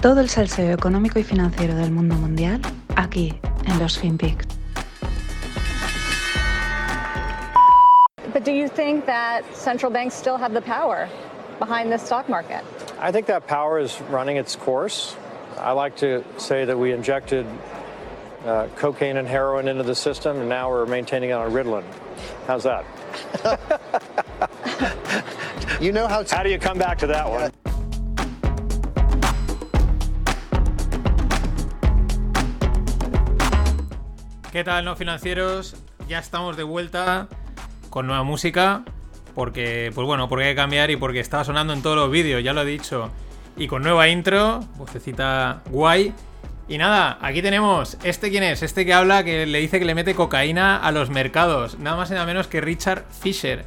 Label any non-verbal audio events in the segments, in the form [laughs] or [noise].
Todo el salseo económico y financiero del mundo mundial aquí en los FinPix. But do you think that central banks still have the power behind the stock market? I think that power is running its course. I like to say that we injected uh, cocaine and heroin into the system, and now we're maintaining it on Ritalin. How's that? [laughs] You know how. How do you come back to that one? ¿Qué tal, no financieros? Ya estamos de vuelta con nueva música. Porque, pues bueno, porque hay que cambiar y porque estaba sonando en todos los vídeos, ya lo he dicho. Y con nueva intro, vocecita guay. Y nada, aquí tenemos. ¿Este quién es? Este que habla que le dice que le mete cocaína a los mercados. Nada más y nada menos que Richard Fisher.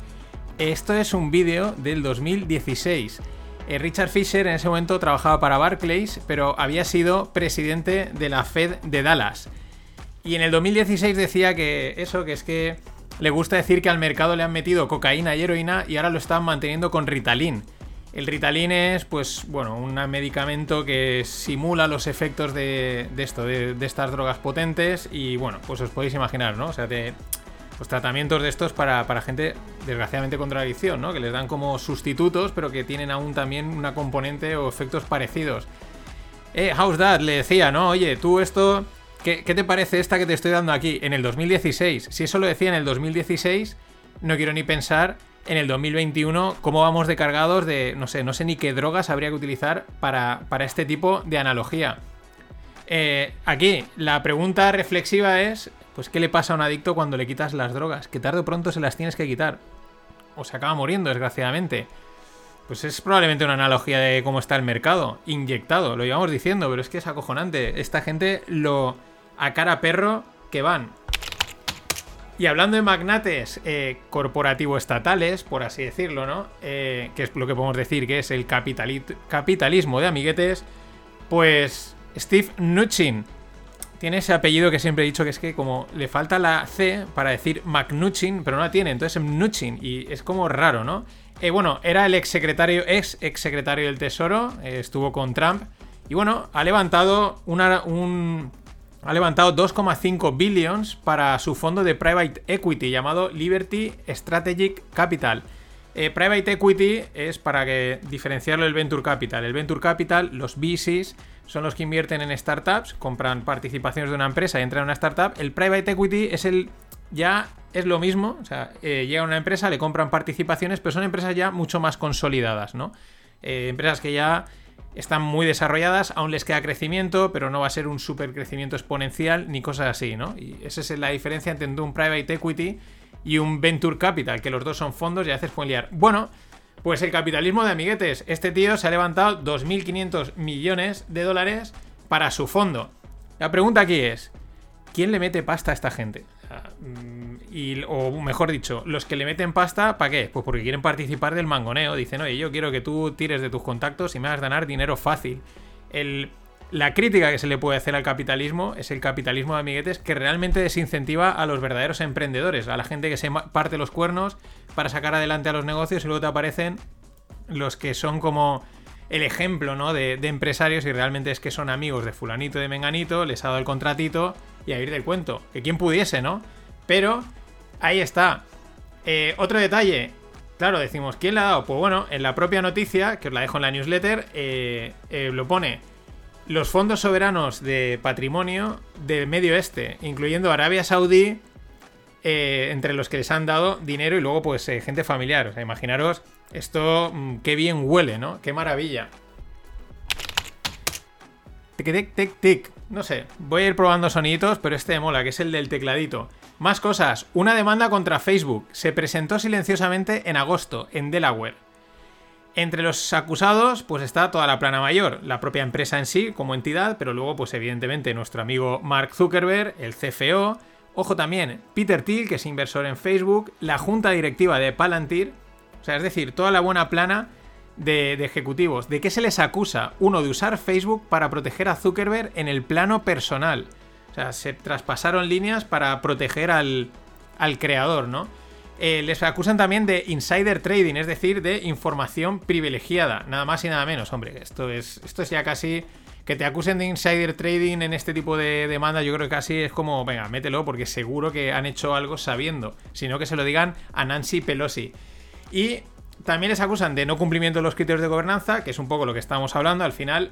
Esto es un vídeo del 2016. Eh, Richard Fisher en ese momento trabajaba para Barclays, pero había sido presidente de la Fed de Dallas. Y en el 2016 decía que eso, que es que le gusta decir que al mercado le han metido cocaína y heroína y ahora lo están manteniendo con Ritalin. El Ritalin es, pues, bueno, un medicamento que simula los efectos de, de esto, de, estas drogas potentes y, bueno, pues os podéis imaginar, ¿no? O sea, de, pues tratamientos de estos para, para gente desgraciadamente con adicción, ¿no? Que les dan como sustitutos, pero que tienen aún también una componente o efectos parecidos. Eh, House Dad le decía, ¿no? Oye, tú esto, ¿qué, ¿qué te parece esta que te estoy dando aquí en el 2016? Si eso lo decía en el 2016, no quiero ni pensar en el 2021 cómo vamos de cargados de, no sé, no sé ni qué drogas habría que utilizar para, para este tipo de analogía. Eh, aquí, la pregunta reflexiva es, pues, ¿qué le pasa a un adicto cuando le quitas las drogas? Que tarde o pronto se las tienes que quitar. O se acaba muriendo, desgraciadamente. Pues es probablemente una analogía de cómo está el mercado. Inyectado, lo llevamos diciendo, pero es que es acojonante. Esta gente lo... a cara perro que van. Y hablando de magnates eh, corporativo-estatales, por así decirlo, ¿no? Eh, que es lo que podemos decir que es el capitali- capitalismo de amiguetes, pues Steve Mnuchin tiene ese apellido que siempre he dicho que es que como le falta la C para decir McNuchin, pero no la tiene, entonces es Mnuchin y es como raro, ¿no? Eh, bueno, era el ex secretario, ex ex secretario del Tesoro, eh, estuvo con Trump y bueno, ha levantado un, ha levantado 2,5 billions para su fondo de private equity llamado Liberty Strategic Capital. Eh, private equity es para que diferenciarlo del venture capital. El venture capital, los VCs, son los que invierten en startups, compran participaciones de una empresa y entran en una startup. El private equity es el ya es lo mismo, o sea, eh, llega una empresa, le compran participaciones, pero son empresas ya mucho más consolidadas, ¿no? Eh, empresas que ya están muy desarrolladas, aún les queda crecimiento, pero no va a ser un super crecimiento exponencial ni cosas así, ¿no? Y esa es la diferencia entre un private equity y un venture capital, que los dos son fondos y a veces pueden liar. Bueno, pues el capitalismo de amiguetes. Este tío se ha levantado 2.500 millones de dólares para su fondo. La pregunta aquí es, ¿quién le mete pasta a esta gente? O sea, mm, O mejor dicho, los que le meten pasta, ¿para qué? Pues porque quieren participar del mangoneo. Dicen, oye, yo quiero que tú tires de tus contactos y me hagas ganar dinero fácil. El, la crítica que se le puede hacer al capitalismo es el capitalismo de amiguetes que realmente desincentiva a los verdaderos emprendedores, a la gente que se parte los cuernos para sacar adelante a los negocios y luego te aparecen los que son como el ejemplo ¿no? de, de empresarios y realmente es que son amigos de fulanito de menganito, les ha dado el contratito y a ir del cuento. Que quien pudiese, ¿no? Pero ahí está. Eh, otro detalle. Claro, decimos, ¿quién le ha dado? Pues bueno, en la propia noticia, que os la dejo en la newsletter, eh, eh, lo pone. Los fondos soberanos de patrimonio del Medio Este, incluyendo Arabia Saudí, entre los que les han dado dinero y luego pues gente familiar. O sea, imaginaros esto, mm, qué bien huele, ¿no? Qué maravilla. Tic, tic, tic, tic. No sé, voy a ir probando soniditos, pero este me mola, que es el del tecladito. Más cosas. Una demanda contra Facebook. Se presentó silenciosamente en agosto, en Delaware. Entre los acusados, pues está toda la plana mayor, la propia empresa en sí como entidad, pero luego, pues evidentemente, nuestro amigo Mark Zuckerberg, el CFO, ojo también, Peter Thiel, que es inversor en Facebook, la junta directiva de Palantir, o sea, es decir, toda la buena plana de, de ejecutivos. ¿De qué se les acusa? Uno, de usar Facebook para proteger a Zuckerberg en el plano personal. O sea, se traspasaron líneas para proteger al, al creador, ¿no? Eh, les acusan también de insider trading, es decir, de información privilegiada. Nada más y nada menos, hombre. Esto es, esto es ya casi que te acusen de insider trading en este tipo de demanda, yo creo que casi es como, venga, mételo, porque seguro que han hecho algo sabiendo, sino que se lo digan a Nancy Pelosi. Y también les acusan de no cumplimiento de los criterios de gobernanza, que es un poco lo que estamos hablando. Al final,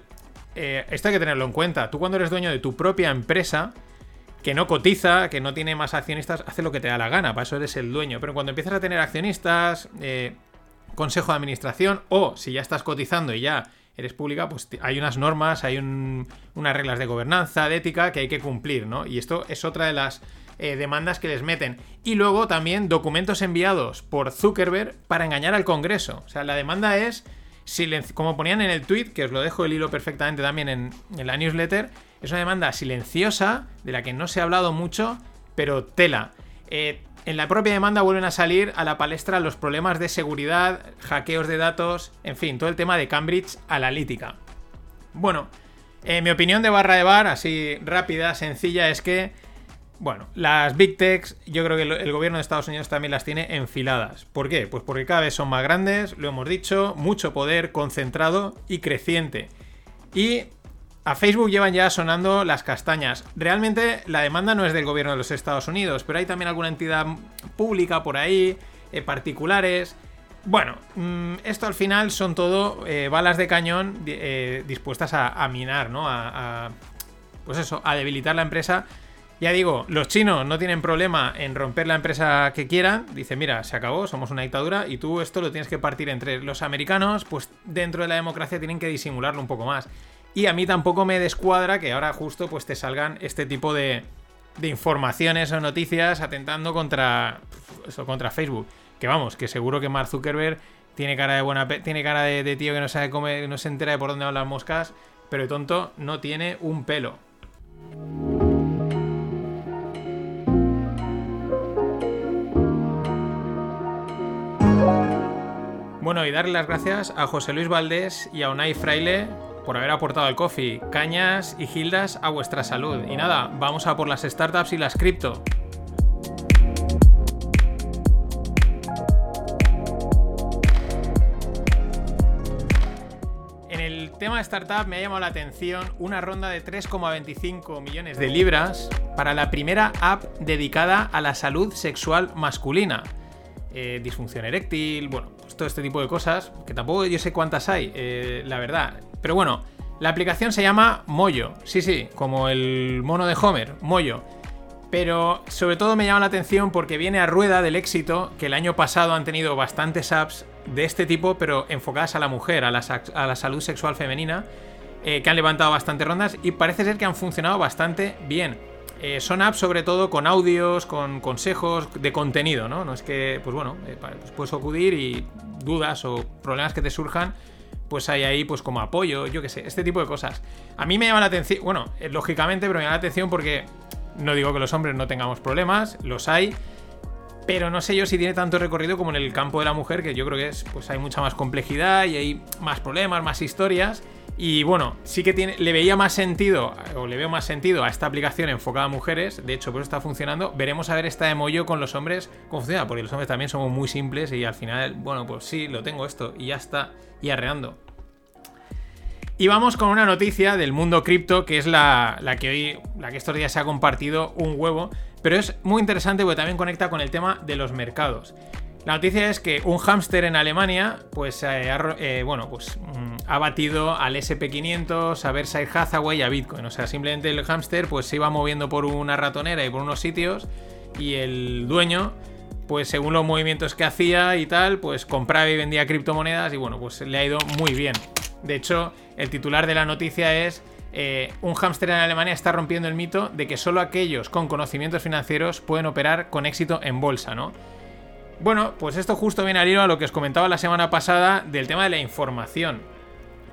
eh, esto hay que tenerlo en cuenta. Tú cuando eres dueño de tu propia empresa, que no cotiza, que no tiene más accionistas, hace lo que te da la gana, para eso eres el dueño. Pero cuando empiezas a tener accionistas, eh, consejo de administración, o si ya estás cotizando y ya eres pública, pues hay unas normas, hay unas reglas de gobernanza, de ética que hay que cumplir, ¿no? Y esto es otra de las eh, demandas que les meten. Y luego también documentos enviados por Zuckerberg para engañar al Congreso. O sea, la demanda es, como ponían en el tweet, que os lo dejo el hilo perfectamente también en, en la newsletter, es una demanda silenciosa, de la que no se ha hablado mucho, pero tela. Eh, en la propia demanda vuelven a salir a la palestra los problemas de seguridad, hackeos de datos, en fin, todo el tema de Cambridge Analytica. Bueno, eh, mi opinión de barra de bar, así rápida, sencilla, es que, bueno, las Big Techs, yo creo que el gobierno de Estados Unidos también las tiene enfiladas. ¿Por qué? Pues porque cada vez son más grandes, lo hemos dicho, mucho poder concentrado y creciente. Y a Facebook llevan ya sonando las castañas. Realmente la demanda no es del gobierno de los Estados Unidos, pero hay también alguna entidad pública por ahí, eh, particulares. Bueno, mm, esto al final son todo eh, balas de cañón eh, dispuestas a, minar, ¿no? A, pues eso, a debilitar la empresa. Ya digo, los chinos no tienen problema en romper la empresa que quieran. Dice, mira, se acabó, somos una dictadura y tú esto lo tienes que partir entre los americanos, pues dentro de la democracia tienen que disimularlo un poco más. Y a mí tampoco me descuadra que ahora justo pues te salgan este tipo de, informaciones o noticias atentando contra, eso, contra Facebook. Que vamos, que seguro que Mark Zuckerberg tiene cara de buena tiene cara de, tío que no sabe cómo, no se entera de por dónde van las moscas, pero de tonto no tiene un pelo. Bueno, y darle las gracias a José Luis Valdés y a Unai Fraile por haber aportado el coffee, cañas y gildas a vuestra salud. Y nada, vamos a por las startups y las cripto. En el tema de startup me ha llamado la atención una ronda de 3,25 millones de libras para la primera app dedicada a la salud sexual masculina. Eh, disfunción eréctil, bueno, pues todo este tipo de cosas, que tampoco yo sé cuántas hay, eh, la verdad. Pero bueno, la aplicación se llama Moyo. Sí, sí, como el mono de Homer, Moyo. Pero sobre todo me llama la atención porque viene a rueda del éxito que el año pasado han tenido bastantes apps de este tipo, pero enfocadas a la mujer, a la, salud sexual femenina, eh, que han levantado bastantes rondas y parece ser que han funcionado bastante bien. Eh, son apps sobre todo con audios, con consejos de contenido, ¿no? No es que, pues bueno, eh, pues puedes acudir y dudas o problemas que te surjan, pues hay ahí pues como apoyo, yo qué sé, este tipo de cosas. A mí me llama la atención, bueno, eh, lógicamente, pero me llama la atención porque no digo que los hombres no tengamos problemas, los hay, pero no sé yo si tiene tanto recorrido como en el campo de la mujer, que yo creo que es, pues hay mucha más complejidad y hay más problemas, más historias. Y bueno, sí que tiene, le veía más sentido, o le veo más sentido a esta aplicación enfocada a mujeres. De hecho, por está funcionando. Veremos a ver esta de Moyo con los hombres cómo funciona, porque los hombres también somos muy simples y al final, bueno, pues sí, lo tengo esto y ya está, y arreando. Y vamos con una noticia del mundo cripto, que es la, la, que hoy, la que estos días se ha compartido un huevo, pero es muy interesante porque también conecta con el tema de los mercados. La noticia es que un hámster en Alemania, pues, eh, eh, bueno, pues mm, ha batido al SP500, a Berkshire Hathaway y a Bitcoin. O sea, simplemente el hámster pues se iba moviendo por una ratonera y por unos sitios y el dueño, pues según los movimientos que hacía y tal, pues compraba y vendía criptomonedas y bueno, pues le ha ido muy bien. De hecho, el titular de la noticia es eh, un hámster en Alemania está rompiendo el mito de que solo aquellos con conocimientos financieros pueden operar con éxito en bolsa, ¿no? Bueno, pues esto justo viene al hilo a lo que os comentaba la semana pasada del tema de la información.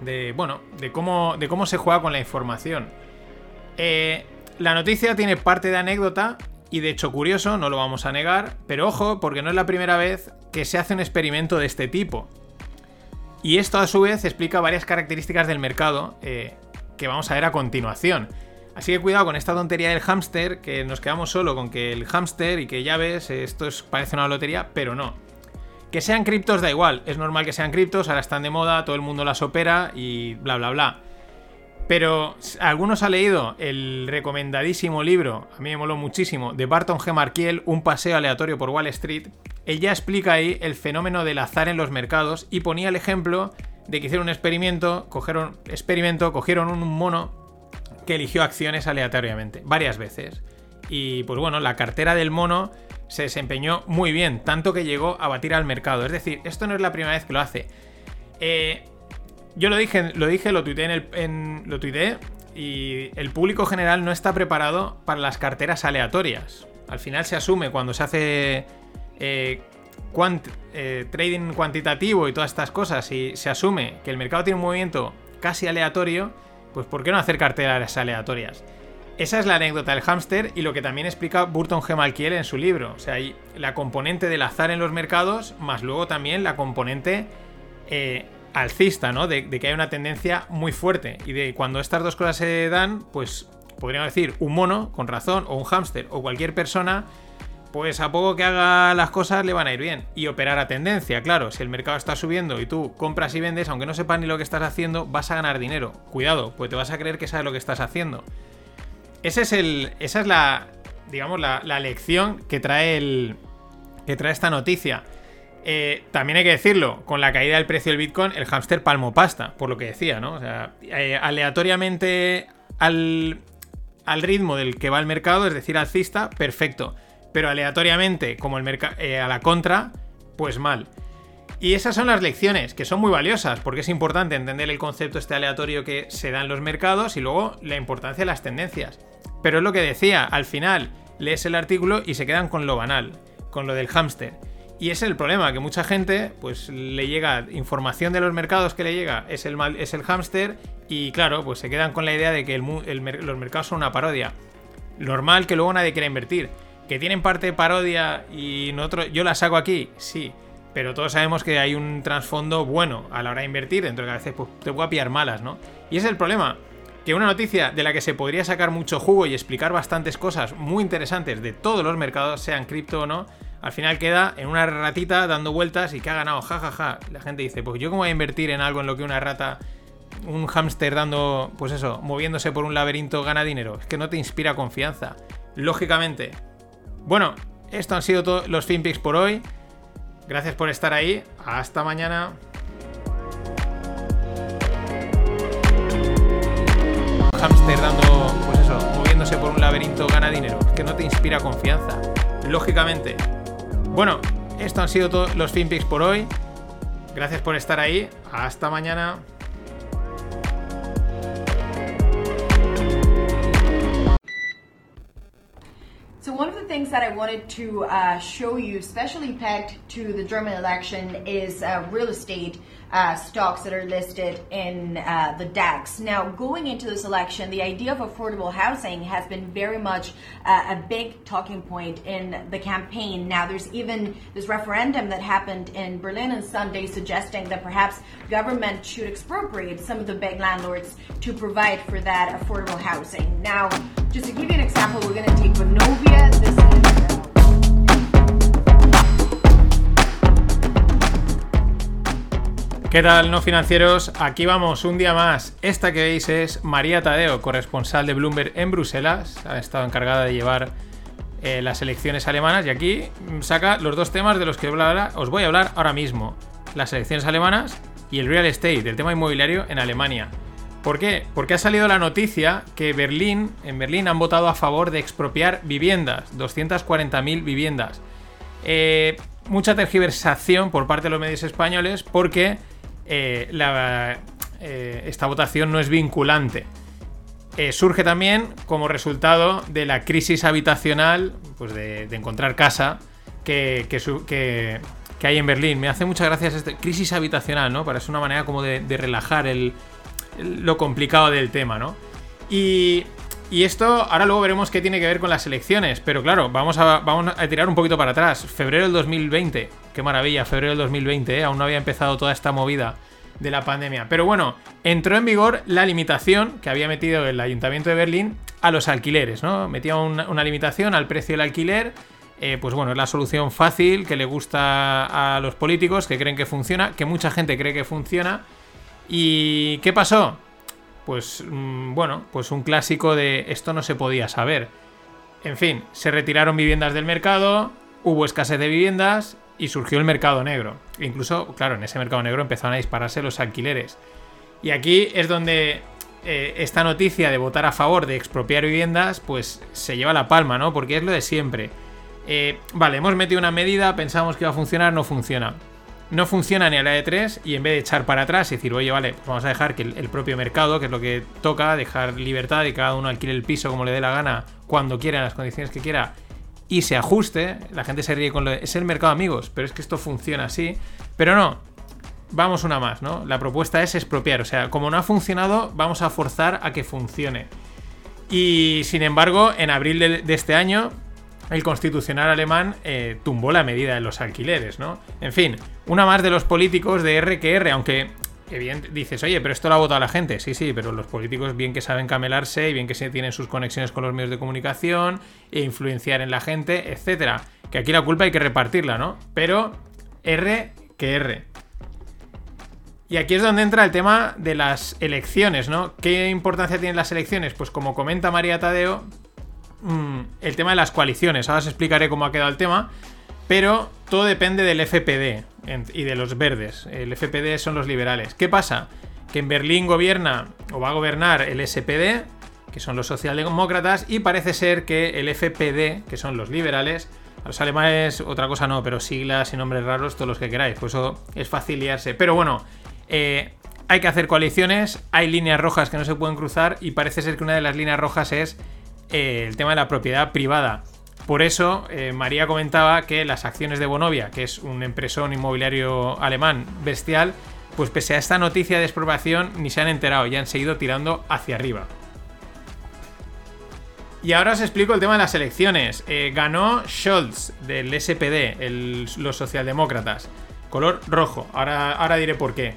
De, bueno, de cómo, de cómo se juega con la información. Eh, la noticia tiene parte de anécdota y de hecho curioso, no lo vamos a negar, pero ojo, porque no es la primera vez que se hace un experimento de este tipo. Y esto a su vez explica varias características del mercado eh, que vamos a ver a continuación. Así que cuidado con esta tontería del hámster, que nos quedamos solo con que el hámster y que ya ves, esto parece una lotería, pero no. Que sean criptos da igual, es normal que sean criptos, ahora están de moda, todo el mundo las opera y bla bla bla. Pero algunos ha leído el recomendadísimo libro, a mí me moló muchísimo, de Barton G. Markiel, Un paseo aleatorio por Wall Street. Él ya explica ahí el fenómeno del azar en los mercados y ponía el ejemplo de que hicieron un experimento, cogieron, experimento, cogieron un mono que eligió acciones aleatoriamente, varias veces. Y pues bueno, la cartera del mono se desempeñó muy bien, tanto que llegó a batir al mercado. Es decir, esto no es la primera vez que lo hace. Eh, yo lo dije, lo dije, lo tuiteé en, el, lo y el público general no está preparado para las carteras aleatorias. Al final se asume cuando se hace eh, eh, trading cuantitativo y todas estas cosas y se asume que el mercado tiene un movimiento casi aleatorio, pues ¿por qué no hacer carteras aleatorias? Esa es la anécdota del hámster y lo que también explica Burton G. Malkiel en su libro. O sea, hay la componente del azar en los mercados, más luego también la componente eh, alcista, ¿no? De, que hay una tendencia muy fuerte. Y de cuando estas dos cosas se dan, pues podríamos decir un mono, con razón, o un hámster, o cualquier persona, pues a poco que haga las cosas le van a ir bien. Y operar a tendencia, claro, si el mercado está subiendo y tú compras y vendes, aunque no sepas ni lo que estás haciendo, vas a ganar dinero. Cuidado, pues te vas a creer que sabes lo que estás haciendo. Ese es el, esa es la, digamos, la, la lección que trae el, que trae esta noticia. Eh, también hay que decirlo, con la caída del precio del Bitcoin, el hámster palmo pasta, por lo que decía, ¿no? O sea, eh, aleatoriamente al, al, ritmo del que va el mercado, es decir, alcista, perfecto. Pero aleatoriamente, como el eh, a la contra, pues mal. Y esas son las lecciones, que son muy valiosas, porque es importante entender el concepto este aleatorio que se da en los mercados y luego la importancia de las tendencias. Pero es lo que decía, al final lees el artículo y se quedan con lo banal, con lo del hámster. Y ese es el problema, que mucha gente pues le llega información de los mercados que le llega, es el, es el hámster y claro, pues se quedan con la idea de que los mercados son una parodia. Normal que luego nadie quiera invertir. ¿Que tienen parte parodia y nosotros, yo la saco aquí? Sí. Pero todos sabemos que hay un trasfondo bueno a la hora de invertir, dentro de que a veces pues, te puede pillar malas, ¿no? Y ese es el problema. Que una noticia de la que se podría sacar mucho jugo y explicar bastantes cosas muy interesantes de todos los mercados, sean cripto o no, al final queda en una ratita dando vueltas y que ha ganado, jajaja. Ja, ja. La gente dice, pues yo cómo voy a invertir en algo en lo que una rata, un hámster dando, pues eso, moviéndose por un laberinto gana dinero. Es que no te inspira confianza. Lógicamente. Bueno, esto han sido todos los FinPix por hoy. Gracias por estar ahí. Hasta mañana. Hámster dando, pues eso, moviéndose por un laberinto gana dinero. Que no te inspira confianza. Lógicamente. Bueno, esto han sido todos los FinPix por hoy. Gracias por estar ahí. Hasta mañana. So one of the things that I wanted to uh, show you, especially pegged to the German election, is uh, real estate uh, stocks that are listed in uh, the DAX. Now, going into this election, the idea of affordable housing has been very much uh, a big talking point in the campaign. Now, there's even this referendum that happened in Berlin on Sunday suggesting that perhaps government should expropriate some of the big landlords to provide for that affordable housing. Now, just to give you an example, we're going to take Vonovia. This ¿Qué tal, no financieros? Aquí vamos un día más. Esta que veis es María Tadeo, corresponsal de Bloomberg en Bruselas. Ha estado encargada de llevar eh, las elecciones alemanas y aquí saca los dos temas de los que os voy a hablar ahora mismo. Las elecciones alemanas y el real estate, el tema inmobiliario en Alemania. ¿Por qué? Porque ha salido la noticia que Berlín, en Berlín han votado a favor de expropiar viviendas, 240.000 viviendas. Eh, mucha tergiversación por parte de los medios españoles porque eh, eh, esta votación no es vinculante. surge también como resultado de la crisis habitacional, pues de, encontrar casa que, que, hay en Berlín. Me hace muchas gracias esta crisis habitacional, ¿no? Para es una manera como de, de relajar el, lo complicado del tema, ¿no? Y, esto, ahora luego veremos qué tiene que ver con las elecciones, pero claro, vamos a, vamos a tirar un poquito para atrás. Febrero del 2020, qué maravilla, febrero del 2020, ¿eh? aún no había empezado toda esta movida de la pandemia. Pero bueno, entró en vigor la limitación que había metido el Ayuntamiento de Berlín a los alquileres, ¿no? Metía una, limitación al precio del alquiler. Eh, pues bueno, es la solución fácil que le gusta a los políticos, que creen que funciona, que mucha gente cree que funciona ¿Y qué pasó? Pues mm, bueno, pues un clásico de esto no se podía saber. En fin, se retiraron viviendas del mercado, hubo escasez de viviendas y surgió el mercado negro. incluso, claro, en ese mercado negro empezaron a dispararse los alquileres. Y aquí es donde eh, esta noticia de votar a favor de expropiar viviendas, pues se lleva la palma, ¿no? Porque es lo de siempre. Eh, vale, hemos metido una medida, pensamos que iba a funcionar, no funciona. No funciona ni a la de 3 y en vez de echar para atrás y decir, oye, vale, pues vamos a dejar que el, propio mercado, que es lo que toca, dejar libertad y cada uno alquile el piso como le dé la gana, cuando quiera, en las condiciones que quiera, y se ajuste, la gente se ríe con lo de, es el mercado amigos, pero es que esto funciona así. Pero no, vamos una más, ¿no? La propuesta es expropiar, o sea, como no ha funcionado, vamos a forzar a que funcione. Y sin embargo, en abril de este año, el constitucional alemán eh, tumbó la medida de los alquileres, ¿no? En fin, una más de los políticos de R que R, aunque evidente, dices, oye, pero esto lo ha votado la gente. Sí, sí, pero los políticos bien que saben camelarse y bien que se tienen sus conexiones con los medios de comunicación e influenciar en la gente, etcétera. Que aquí la culpa hay que repartirla, ¿no? Pero R que R. Y aquí es donde entra el tema de las elecciones, ¿no? ¿Qué importancia tienen las elecciones? Pues como comenta María Tadeo, Mm, el tema de las coaliciones. Ahora os explicaré cómo ha quedado el tema. Pero todo depende del FPD y de los verdes. El FPD son los liberales. ¿Qué pasa? Que en Berlín gobierna o va a gobernar el SPD, que son los socialdemócratas, y parece ser que el FPD, que son los liberales, a los alemanes otra cosa no, pero siglas y nombres raros, todos los que queráis. Pues eso es fácil liarse. Pero bueno, eh, hay que hacer coaliciones, hay líneas rojas que no se pueden cruzar, y parece ser que una de las líneas rojas es eh, el tema de la propiedad privada. Por eso, eh, María comentaba que las acciones de Bonovia, que es un empresón inmobiliario alemán bestial, pues pese a esta noticia de expropiación ni se han enterado y han seguido tirando hacia arriba. Y ahora os explico el tema de las elecciones. Eh, ganó Scholz del SPD, los socialdemócratas. Color rojo. Ahora, ahora diré por qué.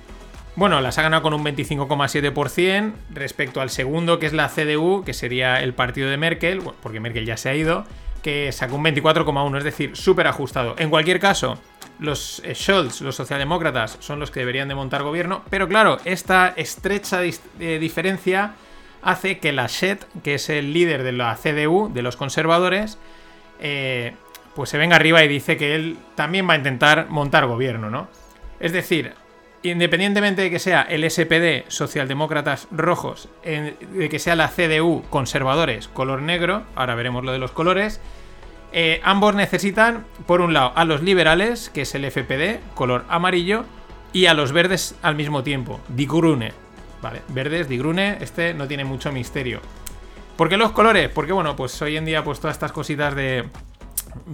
Bueno, las ha ganado con un 25,7% respecto al segundo, que es la CDU, que sería el partido de Merkel, porque Merkel ya se ha ido, que sacó un 24,1%, es decir, súper ajustado. En cualquier caso, los eh, Scholz, los socialdemócratas, son los que deberían de montar gobierno, pero claro, esta estrecha eh, diferencia hace que la Schet, que es el líder de la CDU, de los conservadores, eh, pues se venga arriba y dice que él también va a intentar montar gobierno, ¿no? Es decir, independientemente de que sea el SPD, socialdemócratas rojos, de que sea la CDU, conservadores, color negro, ahora veremos lo de los colores, eh, ambos necesitan, por un lado, a los liberales, que es el FPD, color amarillo, y a los verdes al mismo tiempo, Die Grune. Vale, verdes, Die Grune, este no tiene mucho misterio. ¿Por qué los colores? Porque bueno, pues hoy en día pues todas estas cositas de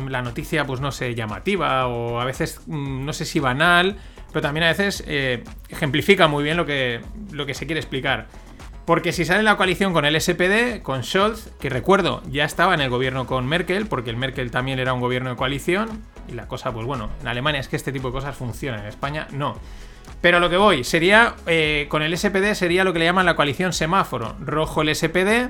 la noticia pues no sé, llamativa o a veces mm, no sé si banal, pero también a veces eh, ejemplifica muy bien lo que, lo que se quiere explicar. Porque si sale la coalición con el SPD, con Scholz, que recuerdo, ya estaba en el gobierno con Merkel, porque el Merkel también era un gobierno de coalición, y la cosa, pues bueno, en Alemania es que este tipo de cosas funcionan, en España no. Pero lo que voy, sería, eh, con el SPD sería lo que le llaman la coalición semáforo. Rojo el SPD,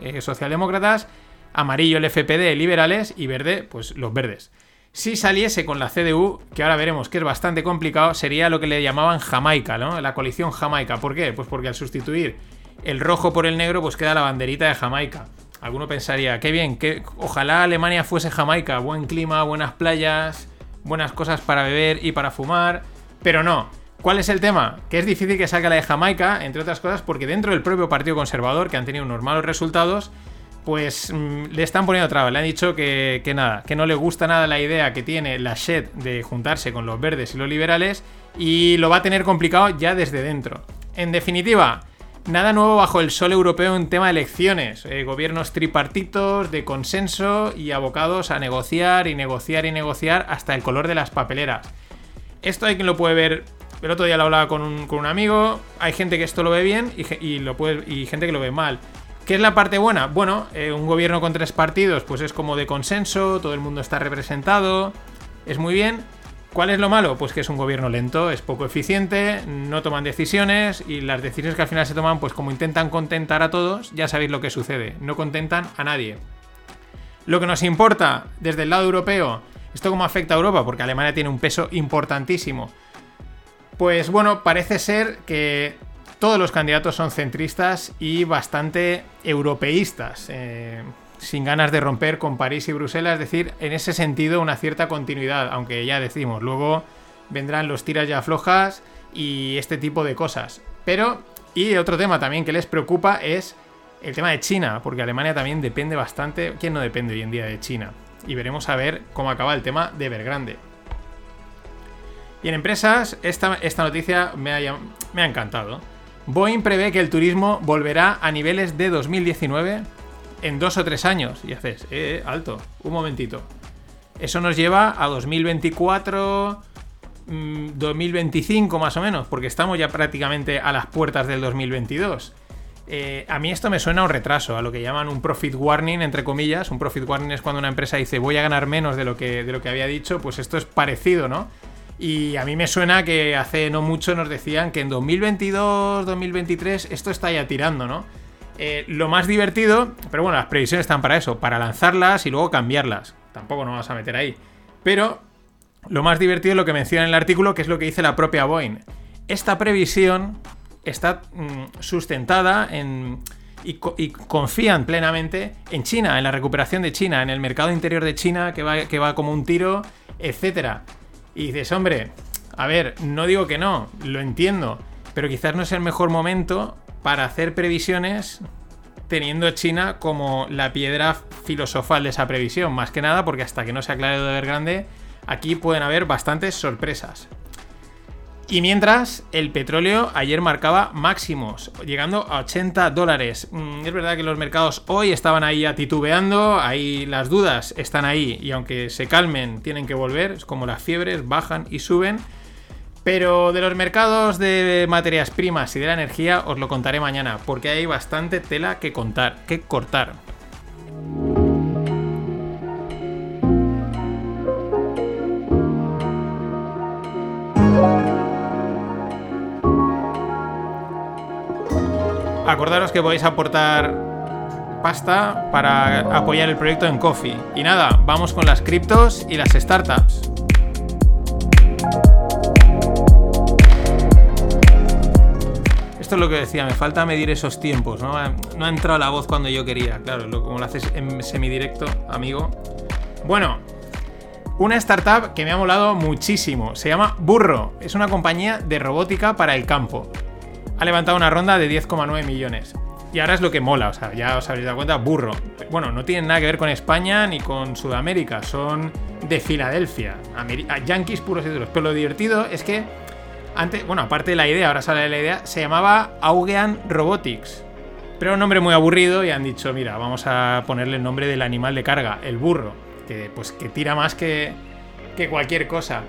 eh, socialdemócratas, amarillo el FPD, liberales, y verde, pues los verdes. Si saliese con la CDU, que ahora veremos que es bastante complicado, sería lo que le llamaban Jamaica, ¿no? La coalición Jamaica. ¿Por qué? Pues porque al sustituir el rojo por el negro, pues queda la banderita de Jamaica. Alguno pensaría, qué bien, que ojalá Alemania fuese Jamaica, buen clima, buenas playas, buenas cosas para beber y para fumar, pero no. ¿Cuál es el tema? Que es difícil que salga la de Jamaica, entre otras cosas, porque dentro del propio Partido Conservador, que han tenido unos malos resultados, pues mm, le están poniendo trabas. Le han dicho que, nada, que no le gusta nada la idea que tiene la Shed de juntarse con los verdes y los liberales y lo va a tener complicado ya desde dentro. En definitiva, nada nuevo bajo el sol europeo en tema de elecciones. Eh, gobiernos tripartitos, de consenso y abocados a negociar y negociar y negociar hasta el color de las papeleras. Esto hay quien lo puede ver. El otro día lo hablaba con un, amigo. Hay gente que esto lo ve bien y, y gente que lo ve mal. ¿Qué es la parte buena? Bueno, eh, un gobierno con tres partidos, pues es como de consenso, todo el mundo está representado, es muy bien. ¿Cuál es lo malo? Pues que es un gobierno lento, es poco eficiente, no toman decisiones y las decisiones que al final se toman, pues como intentan contentar a todos, ya sabéis lo que sucede, no contentan a nadie. Lo que nos importa desde el lado europeo, esto cómo afecta a Europa, porque Alemania tiene un peso importantísimo. Pues bueno, parece ser que todos los candidatos son centristas y bastante europeístas, eh, sin ganas de romper con París y Bruselas, es decir, en ese sentido una cierta continuidad, aunque ya decimos, luego vendrán los tiras ya flojas y este tipo de cosas. Pero, y otro tema también que les preocupa es el tema de China, porque Alemania también depende bastante, ¿quién no depende hoy en día de China? Y veremos a ver cómo acaba el tema de Evergrande. Y en empresas, esta, esta noticia me ha, me ha encantado. Boeing prevé que el turismo volverá a niveles de 2019 en dos o tres años. Y haces, eh, alto, un momentito. Eso nos lleva a 2024, 2025 mm, más o menos, porque estamos ya prácticamente a las puertas del 2022. Eh, a mí esto me suena a un retraso, a lo que llaman un profit warning, entre comillas. Un profit warning es cuando una empresa dice voy a ganar menos de lo que, de lo que había dicho, pues esto es parecido, ¿no? Y a mí me suena que hace no mucho nos decían que en 2022, 2023 esto está ya tirando, ¿no? Eh, lo más divertido, pero bueno, las previsiones están para eso, para lanzarlas y luego cambiarlas. Tampoco nos vamos a meter ahí. Pero lo más divertido es lo que menciona en el artículo, que es lo que dice la propia Boeing. Esta previsión está mm, sustentada en, y, confían plenamente en China, en la recuperación de China, en el mercado interior de China que va, que va como un tiro, etcétera. Y dices, hombre, a ver, no digo que no, lo entiendo, pero quizás no es el mejor momento para hacer previsiones teniendo China como la piedra filosofal de esa previsión, más que nada porque hasta que no se aclare de ver grande, aquí pueden haber bastantes sorpresas. Y mientras, el petróleo ayer marcaba máximos, llegando a 80 dólares. Mm, es verdad que los mercados hoy estaban ahí titubeando, ahí las dudas están ahí, y aunque se calmen, tienen que volver, es como las fiebres, bajan y suben. Pero de los mercados de materias primas y de la energía os lo contaré mañana, porque hay bastante tela que contar, que cortar. Acordaros que podéis aportar pasta para apoyar el proyecto en Coffee. Y nada, vamos con las criptos y las startups. Esto es lo que decía, me falta medir esos tiempos, ¿no? Ha entrado la voz cuando yo quería, claro, como lo haces en semidirecto, amigo. Bueno, una startup que me ha molado muchísimo, se llama Burro, es una compañía de robótica para el campo ha levantado una ronda de 10,9 millones. Y ahora es lo que mola, o sea, ya os habréis dado cuenta, burro. Bueno, no tienen nada que ver con España ni con Sudamérica, son de Filadelfia, Yankees puros y duros. Pero lo divertido es que, antes, bueno, aparte de la idea, ahora sale la idea, se llamaba Augean Robotics. Pero un nombre muy aburrido y han dicho, mira, vamos a ponerle el nombre del animal de carga, el burro, que pues que tira más que, que cualquier cosa.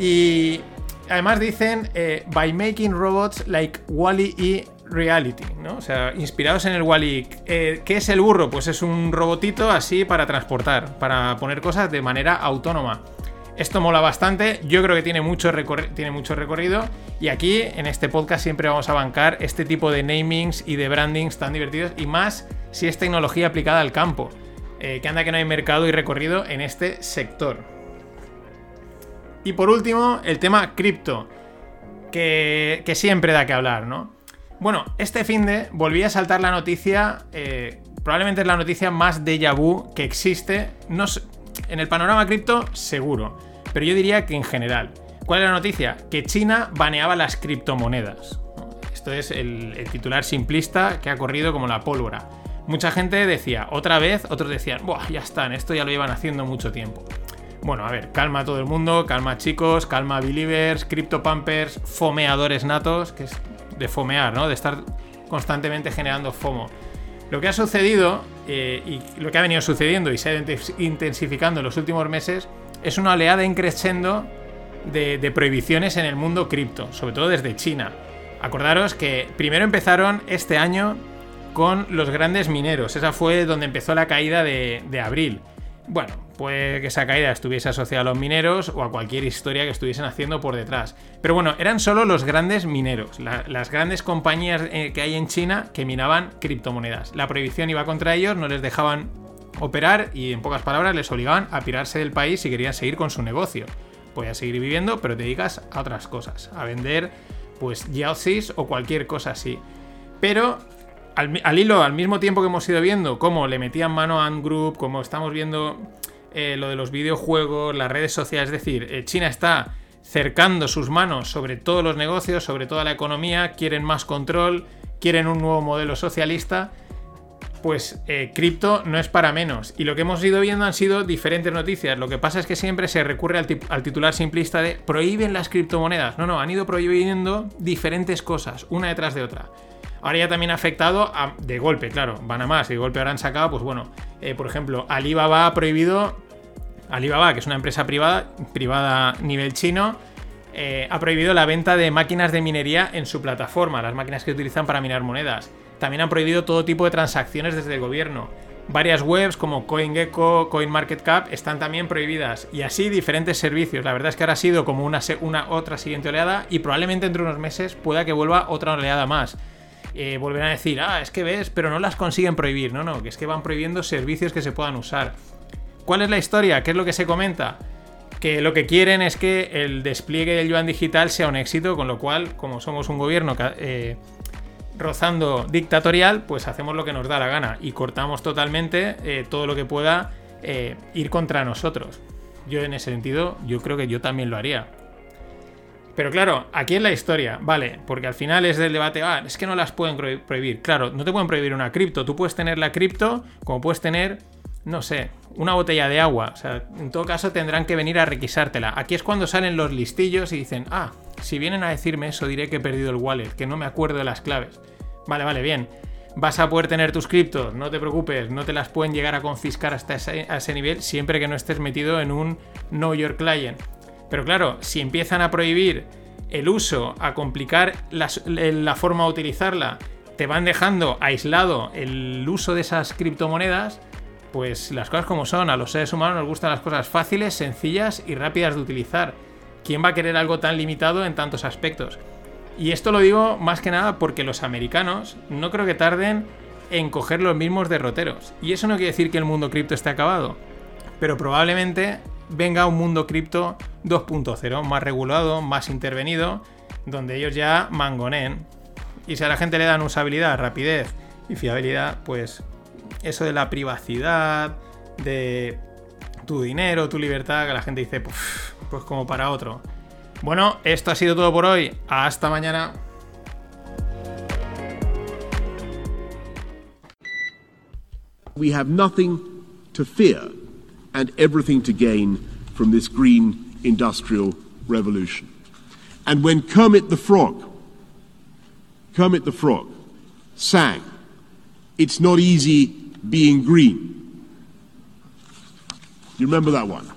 Y Además dicen eh, by making robots like Wally y Reality, ¿no? O sea, inspirados en el Wally. Eh, ¿Qué es el burro? Pues es un robotito así para transportar, para poner cosas de manera autónoma. Esto mola bastante, yo creo que tiene mucho, tiene mucho recorrido y aquí en este podcast siempre vamos a bancar este tipo de namings y de brandings tan divertidos y más si es tecnología aplicada al campo, eh, que anda que no hay mercado y recorrido en este sector. Y por último, el tema cripto, que, siempre da que hablar, ¿no? Bueno, este fin de volví a saltar la noticia, eh, probablemente es la noticia más déjà vu que existe, no en el panorama cripto seguro, pero yo diría que en general. ¿Cuál es la noticia? Que China baneaba las criptomonedas. Esto es el, el titular simplista que ha corrido como la pólvora. Mucha gente decía, otra vez, otros decían, Buah, ya están, esto ya lo llevan haciendo mucho tiempo. Bueno, a ver, calma a todo el mundo, calma chicos, calma believers, pampers, fomeadores natos, que es de fomear, ¿no? De estar constantemente generando FOMO. Lo que ha sucedido eh, y lo que ha venido sucediendo y se ha intensificando en los últimos meses es una oleada increciendo de, de prohibiciones en el mundo cripto, sobre todo desde China. Acordaros que primero empezaron este año con los grandes mineros, esa fue donde empezó la caída de abril. Bueno, puede que esa caída estuviese asociada a los mineros o a cualquier historia que estuviesen haciendo por detrás. Pero bueno, eran solo los grandes mineros, las grandes compañías eh, que hay en China que minaban criptomonedas. La prohibición iba contra ellos, no les dejaban operar y en pocas palabras les obligaban a pirarse del país si querían seguir con su negocio. Podías seguir viviendo, pero te dedicas a otras cosas, a vender pues Yaosis o cualquier cosa así. Pero al, hilo, al mismo tiempo que hemos ido viendo cómo le metían mano a Ant Group, como estamos viendo eh, lo de los videojuegos, las redes sociales, es decir, eh, China está cercando sus manos sobre todos los negocios, sobre toda la economía, quieren más control, quieren un nuevo modelo socialista, pues eh, cripto no es para menos. Y lo que hemos ido viendo han sido diferentes noticias. Lo que pasa es que siempre se recurre al, titular simplista de prohíben las criptomonedas. No, no, han ido prohibiendo diferentes cosas, una detrás de otra. Ahora ya también ha afectado de golpe, claro, van a más, y de golpe ahora han sacado, pues bueno, eh, por ejemplo, Alibaba ha prohibido Alibaba, que es una empresa privada, privada nivel chino, eh, ha prohibido la venta de máquinas de minería en su plataforma, las máquinas que utilizan para minar monedas. También han prohibido todo tipo de transacciones desde el gobierno. Varias webs como CoinGecko, CoinMarketCap están también prohibidas. Y así diferentes servicios. La verdad es que ahora ha sido como una, una otra siguiente oleada y probablemente entre unos meses pueda que vuelva otra oleada más. Eh, volverán a decir, ah, es que ves, pero no las consiguen prohibir. No, no, que es que van prohibiendo servicios que se puedan usar. ¿Cuál es la historia? ¿Qué es lo que se comenta? Que lo que quieren es que el despliegue del yuan digital sea un éxito, con lo cual, como somos un gobierno eh, rozando dictatorial, pues hacemos lo que nos da la gana y cortamos totalmente eh, todo lo que pueda eh, ir contra nosotros. Yo en ese sentido, yo creo que yo también lo haría. Pero claro, aquí es la historia, vale, porque al final es del debate, ah, es que no las pueden prohibir. Claro, no te pueden prohibir una cripto, tú puedes tener la cripto como puedes tener no sé, una botella de agua. O sea, en todo caso tendrán que venir a requisártela. Aquí es cuando salen los listillos y dicen, ah, si vienen a decirme eso diré que he perdido el wallet, que no me acuerdo de las claves. Vale, vale, bien. Vas a poder tener tus criptos, no te preocupes, no te las pueden llegar a confiscar hasta ese, nivel siempre que no estés metido en un Know Your Client. Pero claro, si empiezan a prohibir el uso, a complicar la forma de utilizarla, te van dejando aislado el uso de esas criptomonedas, pues las cosas como son, a los seres humanos nos gustan las cosas fáciles, sencillas y rápidas de utilizar. ¿Quién va a querer algo tan limitado en tantos aspectos? Y esto lo digo más que nada porque los americanos no creo que tarden en coger los mismos derroteros. Y eso no quiere decir que el mundo cripto esté acabado, pero probablemente venga un mundo cripto 2.0, más regulado, más intervenido, donde ellos ya mangoneen. Y si a la gente le dan usabilidad, rapidez y fiabilidad, pues eso de la privacidad, de tu dinero, tu libertad, que la gente dice, pues, pues como para otro. Bueno, esto ha sido todo por hoy. Hasta mañana. We have nothing to fear and everything to gain from this green industrial revolution. And when Kermit the Frog, Kermit the Frog, sang, It's not easy being green. You remember that one?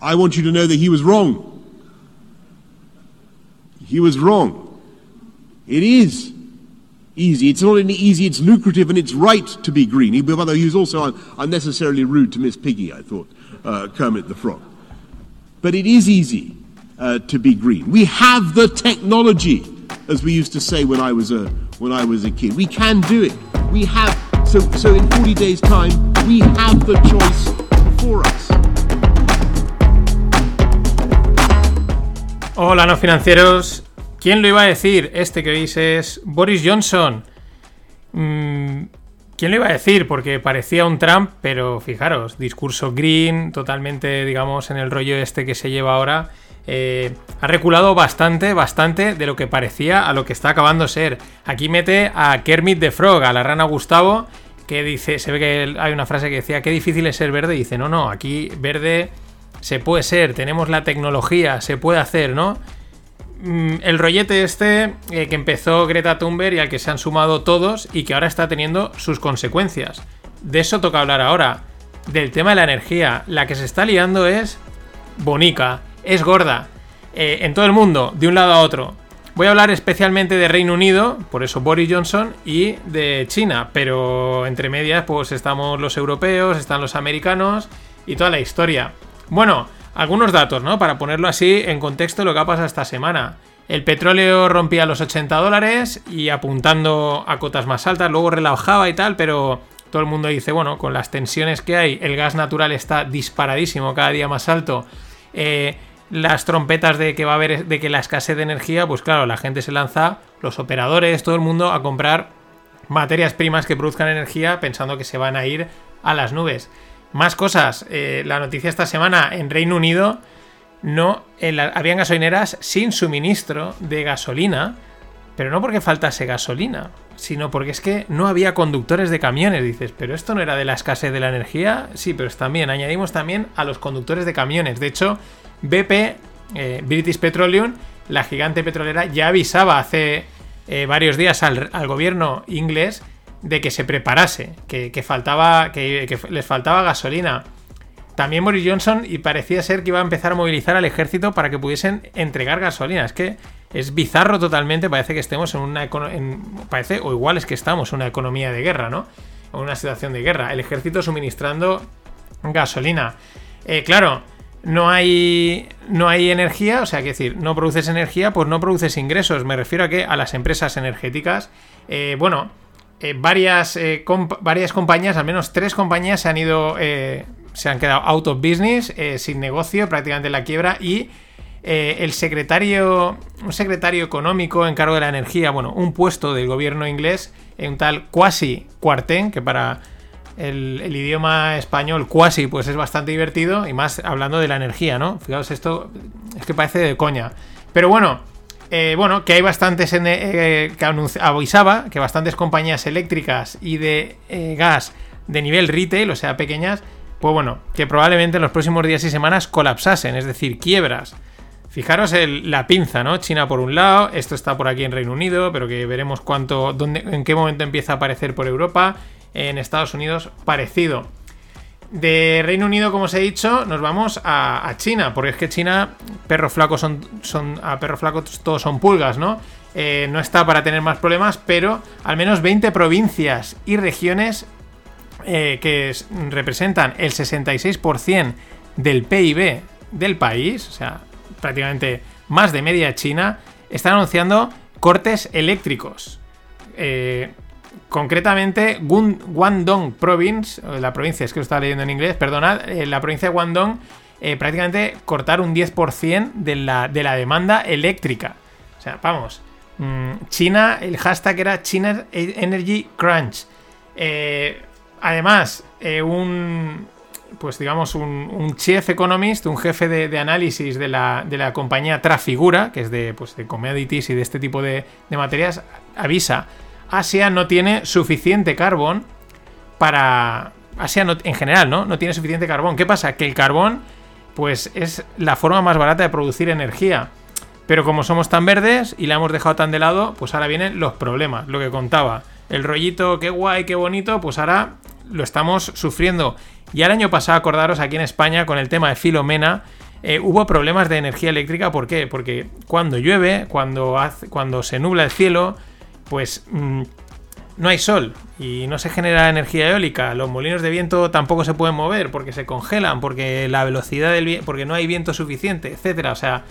I want you to know that he was wrong. He was wrong. It is easy. It's not only easy, it's lucrative and it's right to be green. He, although he was also unnecessarily rude to Miss Piggy, I thought, uh, Kermit the Frog. But it is easy uh, to be green. We have the technology, as we used to say when I was a, when I was a kid. We can do it. We have So, so in 40 days' time, we have the choice before us. Hola, no financieros. ¿Quién lo iba a decir? Este que veis es Boris Johnson. Mm, ¿Quién lo iba a decir? Porque parecía un Trump, pero fijaros, discurso green, totalmente, digamos, en el rollo este que se lleva ahora. Eh, ha reculado bastante, bastante de lo que parecía a lo que está acabando ser. Aquí mete a Kermit the Frog, a la rana Gustavo, que dice, se ve que hay una frase que decía, qué difícil es ser verde. Y dice, no, no, aquí verde se puede ser, tenemos la tecnología, se puede hacer, ¿no? Mm, el rollete este eh, que empezó Greta Thunberg y al que se han sumado todos y que ahora está teniendo sus consecuencias. De eso toca hablar ahora. Del tema de la energía. La que se está liando es bonica es gorda. Eh, en todo el mundo, de un lado a otro. Voy a hablar especialmente de Reino Unido, por eso Boris Johnson, y de China, pero entre medias pues estamos los europeos, están los americanos y toda la historia. Bueno, algunos datos, ¿no? Para ponerlo así en contexto lo que ha pasado esta semana. El petróleo rompía los 80 dólares y apuntando a cotas más altas, luego relajaba y tal, pero todo el mundo dice, bueno, con las tensiones que hay, el gas natural está disparadísimo, cada día más alto. Eh, las trompetas de que va a haber de que la escasez de energía, pues claro, la gente se lanza, los operadores, todo el mundo a comprar materias primas que produzcan energía pensando que se van a ir a las nubes. Más cosas, eh, la noticia esta semana en Reino Unido no habían gasolineras sin suministro de gasolina, pero no porque faltase gasolina, sino porque es que no había conductores de camiones. Dices, pero esto no era de la escasez de la energía. Sí, pero también añadimos también a los conductores de camiones. De hecho, BP, eh, British Petroleum, la gigante petrolera, ya avisaba hace eh, varios días al, gobierno inglés de que se preparase, que, faltaba, que, les faltaba gasolina. También Boris Johnson y parecía ser que iba a empezar a movilizar al ejército para que pudiesen entregar gasolina. Es que es bizarro totalmente, parece que estemos en una en, parece o igual es que estamos en una economía de guerra, ¿no? En una situación de guerra. El ejército suministrando gasolina. Eh, claro, no hay, no hay energía, o sea, que decir, no produces energía, pues no produces ingresos. Me refiero a que a las empresas energéticas, eh, bueno, eh, varias, eh, varias compañías, al menos tres compañías se han ido, se han quedado out of business, sin negocio, prácticamente en la quiebra y el secretario, un secretario económico en cargo de la energía, bueno, un puesto del gobierno inglés, un tal Quasi Cuartén, que para el, idioma español cuasi pues es bastante divertido y más hablando de la energía, ¿no? Fijaos, esto es que parece de coña. Pero bueno, eh, bueno, que hay bastantes, eh, que avisaba que bastantes compañías eléctricas y de eh, gas de nivel retail, o sea, pequeñas, pues bueno, que probablemente en los próximos días y semanas colapsasen, es decir, quiebras. Fijaros la pinza, ¿no? China por un lado, esto está por aquí en Reino Unido, pero que veremos cuánto, dónde, en qué momento empieza a aparecer por Europa en Estados Unidos parecido. De Reino Unido, como os he dicho, nos vamos a, China, porque es que China, perros flacos son, a perros flacos todos son pulgas, ¿no? Eh, no está para tener más problemas, pero al menos 20 provincias y regiones eh, que representan el 66% del PIB del país, o sea, prácticamente más de media China, están anunciando cortes eléctricos. Eh, concretamente Guangdong Province, la provincia, es que lo estaba leyendo en inglés, perdonad, eh, la provincia de Guangdong eh, prácticamente cortar un 10% de la, de la demanda eléctrica. O sea, vamos, mm, China, el hashtag era China Energy Crunch. Eh, además, un, pues digamos, un, chief economist, un jefe de, análisis de la, de la, compañía Trafigura, que es de, pues, de commodities y de este tipo de materias, avisa Asia no tiene suficiente carbón para... Asia en general, ¿no? No tiene suficiente carbón. ¿Qué pasa? Que el carbón, pues es la forma más barata de producir energía. Pero como somos tan verdes y la hemos dejado tan de lado, pues ahora vienen los problemas, lo que contaba. El rollito, qué guay, qué bonito, pues ahora lo estamos sufriendo. Ya el año pasado, acordaros, aquí en España, con el tema de Filomena, eh, hubo problemas de energía eléctrica. ¿Por qué? Porque cuando llueve, cuando, hace, cuando se nubla el cielo, pues mm, no hay sol y no se genera energía eólica. Los molinos de viento tampoco se pueden mover porque se congelan, porque la velocidad del viento, porque no hay viento suficiente, etcétera. O sea,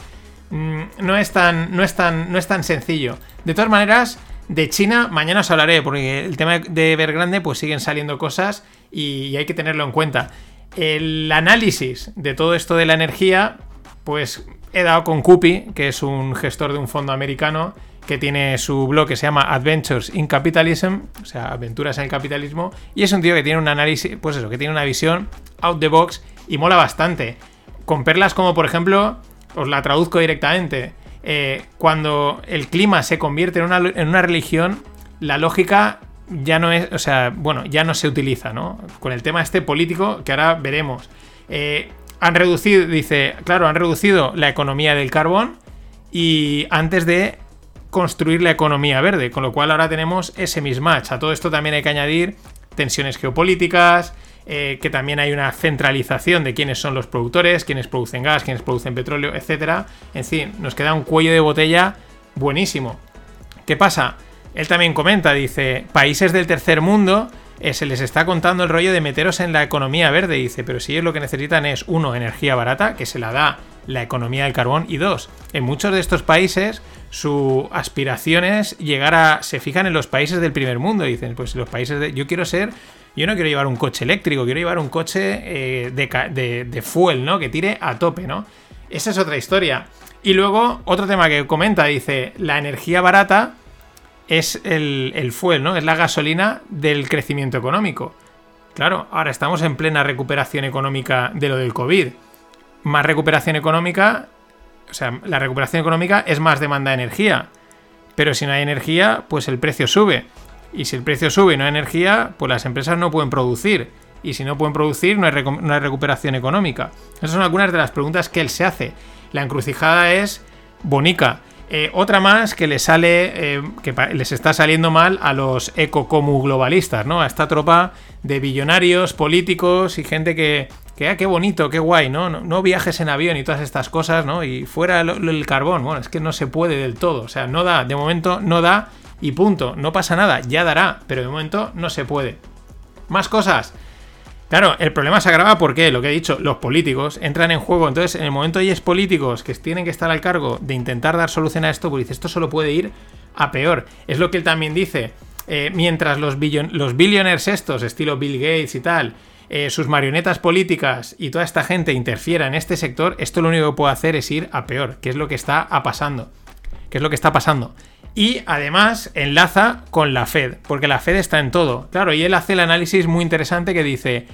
mm, no es tan, no es tan, no es tan sencillo. De todas maneras, de China mañana os hablaré porque el tema de Evergrande pues siguen saliendo cosas y hay que tenerlo en cuenta. El análisis de todo esto de la energía, pues he dado con Cupi, que es un gestor de un fondo americano que tiene su blog que se llama Adventures in Capitalism, o sea, aventuras en el capitalismo, y es un tío que tiene un análisis, pues eso, que tiene una visión out the box y mola bastante. Con perlas como, por ejemplo, os la traduzco directamente, eh, cuando el clima se convierte en una, religión, la lógica ya no es, o sea, bueno, ya no se utiliza, ¿no? Con el tema este político que ahora veremos. Eh, han reducido, dice, claro, han reducido la economía del carbón y antes de construir la economía verde, con lo cual ahora tenemos ese mismatch. A todo esto también hay que añadir tensiones geopolíticas, eh, que también hay una centralización de quiénes son los productores, quiénes producen gas, quiénes producen petróleo, etc. En fin, nos queda un cuello de botella buenísimo. ¿Qué pasa? Él también comenta, dice, países del tercer mundo eh, se les está contando el rollo de meteros en la economía verde. Dice, pero si ellos lo que necesitan es, uno, energía barata, que se la da la economía del carbón, y dos, en muchos de estos países su aspiración es llegar a... se fijan en los países del primer mundo, dicen, pues los países de... Yo quiero ser... Yo no quiero llevar un coche eléctrico, quiero llevar un coche eh, de, de, fuel, ¿no? Que tire a tope, ¿no? Esa es otra historia. Y luego, otro tema que comenta, dice, la energía barata es el, el fuel, ¿no? Es la gasolina del crecimiento económico. Claro, ahora estamos en plena recuperación económica de lo del COVID. Más recuperación económica, o sea, la recuperación económica es más demanda de energía. Pero si no hay energía, pues el precio sube. Y si el precio sube y no hay energía, pues las empresas no pueden producir. Y si no pueden producir, no hay, recuperación económica. Esas son algunas de las preguntas que él se hace. La encrucijada es bonica. Eh, otra más que le sale, eh, que les está saliendo mal a los ecocomu globalistas, ¿no? A esta tropa de billonarios, políticos y gente que, que ah, qué bonito, qué guay, ¿no? ¿no? viajes en avión y todas estas cosas, ¿no? Y fuera el, carbón, bueno, es que no se puede del todo, o sea, no da, de momento no da y punto, no pasa nada, ya dará, pero de momento no se puede. Más cosas. Claro, el problema se agrava porque, lo que he dicho, los políticos entran en juego. Entonces, en el momento es políticos que tienen que estar al cargo de intentar dar solución a esto, pues dice, esto solo puede ir a peor. Es lo que él también dice. Eh, mientras los, los billionaires estos, estilo Bill Gates y tal, eh, sus marionetas políticas y toda esta gente interfiera en este sector, esto lo único que puede hacer es ir a peor, que es lo que está pasando. ¿Qué es lo que está pasando? Y además enlaza con la Fed, porque la Fed está en todo. Claro, y él hace el análisis muy interesante que dice,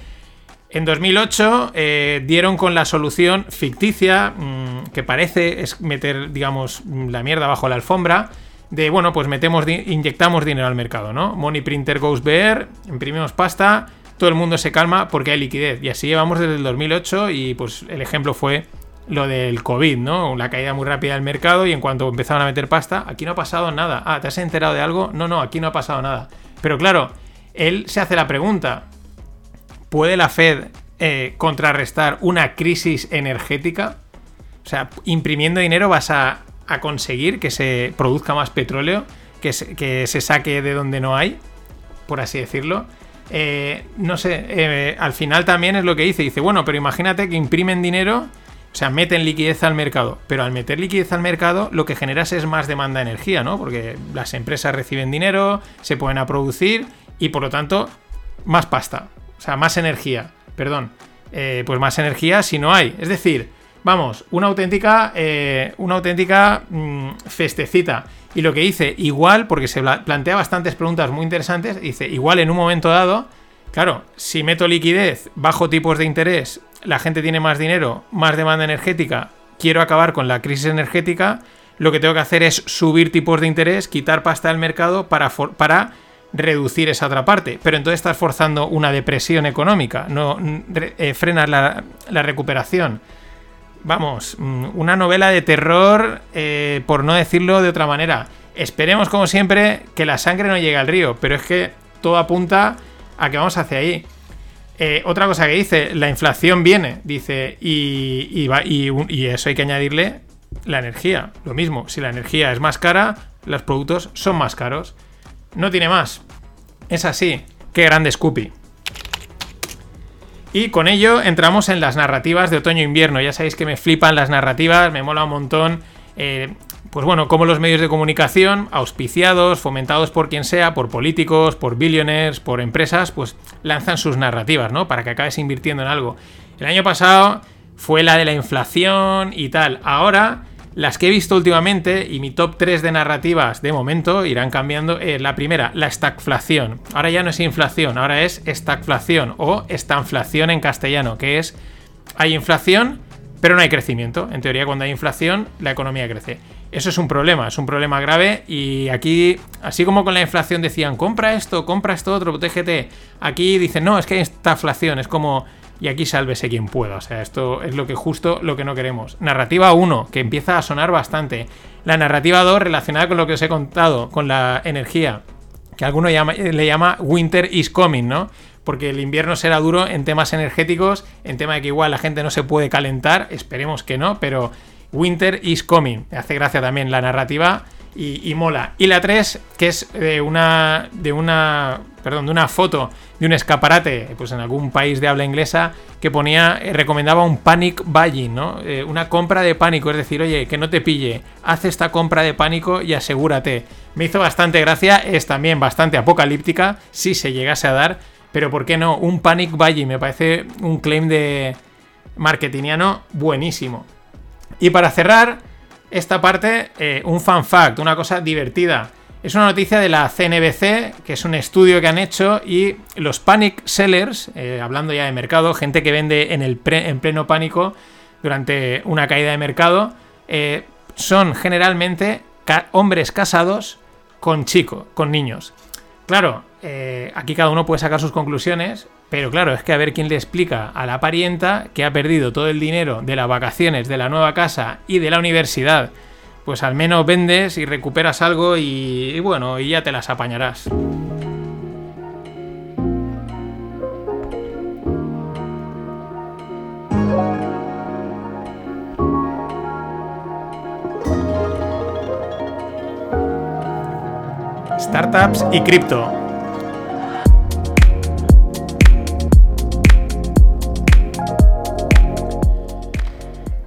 en 2008 eh, dieron con la solución ficticia, mm, que parece es meter, digamos, la mierda bajo la alfombra, de, bueno, pues metemos, inyectamos dinero al mercado, ¿no? Money printer goes bear, imprimimos pasta, todo el mundo se calma porque hay liquidez. Y así llevamos desde el 2008 y pues el ejemplo fue lo del COVID, ¿no? La caída muy rápida del mercado y en cuanto empezaron a meter pasta, aquí no ha pasado nada. Ah, ¿te has enterado de algo? No, no, aquí no ha pasado nada. Pero claro, él se hace la pregunta, ¿puede la Fed eh, contrarrestar una crisis energética? O sea, imprimiendo dinero vas a, conseguir que se produzca más petróleo, que que se saque de donde no hay, por así decirlo. Eh, no sé, eh, al final también es lo que dice. Dice, bueno, pero imagínate que imprimen dinero, o sea, meten liquidez al mercado. Pero al meter liquidez al mercado, lo que generas es más demanda de energía, ¿no? Porque las empresas reciben dinero, se pueden a producir y por lo tanto, más pasta. O sea, más energía. Perdón. Eh, pues más energía si no hay. Es decir, vamos, una auténtica, una auténtica mm, festecita. Y lo que dice, igual, porque se plantea bastantes preguntas muy interesantes, dice, igual en un momento dado, claro, si meto liquidez, bajo tipos de interés, la gente tiene más dinero, más demanda energética, quiero acabar con la crisis energética, lo que tengo que hacer es subir tipos de interés, quitar pasta del mercado para, para reducir esa otra parte. Pero entonces estás forzando una depresión económica, no eh, frenas la recuperación vamos, mm, una novela de terror, eh, por no decirlo de otra manera. Esperemos, como siempre, que la sangre no llegue al río, pero es que todo apunta a que vamos hacia ahí. Eh, otra cosa que dice, la inflación viene, dice, y, y, y, eso hay que añadirle la energía. Lo mismo, si la energía es más cara, los productos son más caros. No tiene más. Es así. Qué grande Scoopy. Y con ello entramos en las narrativas de otoño-invierno. Ya sabéis que me flipan las narrativas, me mola un montón. Eh, pues bueno, como los medios de comunicación, auspiciados, fomentados por quien sea, por políticos, por billionaires, por empresas, pues lanzan sus narrativas, ¿no? Para que acabes invirtiendo en algo. El año pasado fue la de la inflación y tal. Ahora las que he visto últimamente y mi top 3 de narrativas de momento irán cambiando. Eh, la primera, la stagflación. Ahora ya no es inflación, ahora es stagflación o estanflación en castellano, que es hay inflación, pero no hay crecimiento. En teoría, cuando hay inflación, la economía crece. Eso es un problema, es un problema grave y aquí, así como con la inflación decían, compra esto, compra esto otro, protégete, aquí dicen, no, es que hay estagflación, es como y aquí sálvese quien pueda. O sea, esto es lo que justo lo que no queremos. Narrativa 1, que empieza a sonar bastante. La narrativa 2, relacionada con lo que os he contado, con la energía, que alguno le llama Winter is coming, ¿no? Porque el invierno será duro en temas energéticos, en tema de que igual la gente no se puede calentar, esperemos que no, pero Winter is coming. Me hace gracia también la narrativa y, mola. Y la 3, que es de una, de una, perdón, de una foto de un escaparate, pues en algún país de habla inglesa, que ponía, eh, recomendaba un panic buying, ¿no? Eh, una compra de pánico, es decir, oye, que no te pille, haz esta compra de pánico y asegúrate. Me hizo bastante gracia, es también bastante apocalíptica, si se llegase a dar, pero ¿por qué no? Un panic buying, me parece un claim de marketingiano buenísimo. Y para cerrar esta parte, eh, un fan fact, una cosa divertida. Es una noticia de la CNBC, que es un estudio que han hecho, y los panic sellers, eh, hablando ya de mercado, gente que vende en, el en pleno pánico durante una caída de mercado, eh, son generalmente hombres casados con chicos, con niños. Claro, aquí cada uno puede sacar sus conclusiones, pero claro, es que a ver quién le explica a la parienta que ha perdido todo el dinero de las vacaciones, de la nueva casa y de la universidad. Pues al menos vendes y recuperas algo y, y bueno, y ya te las apañarás. Startups y cripto.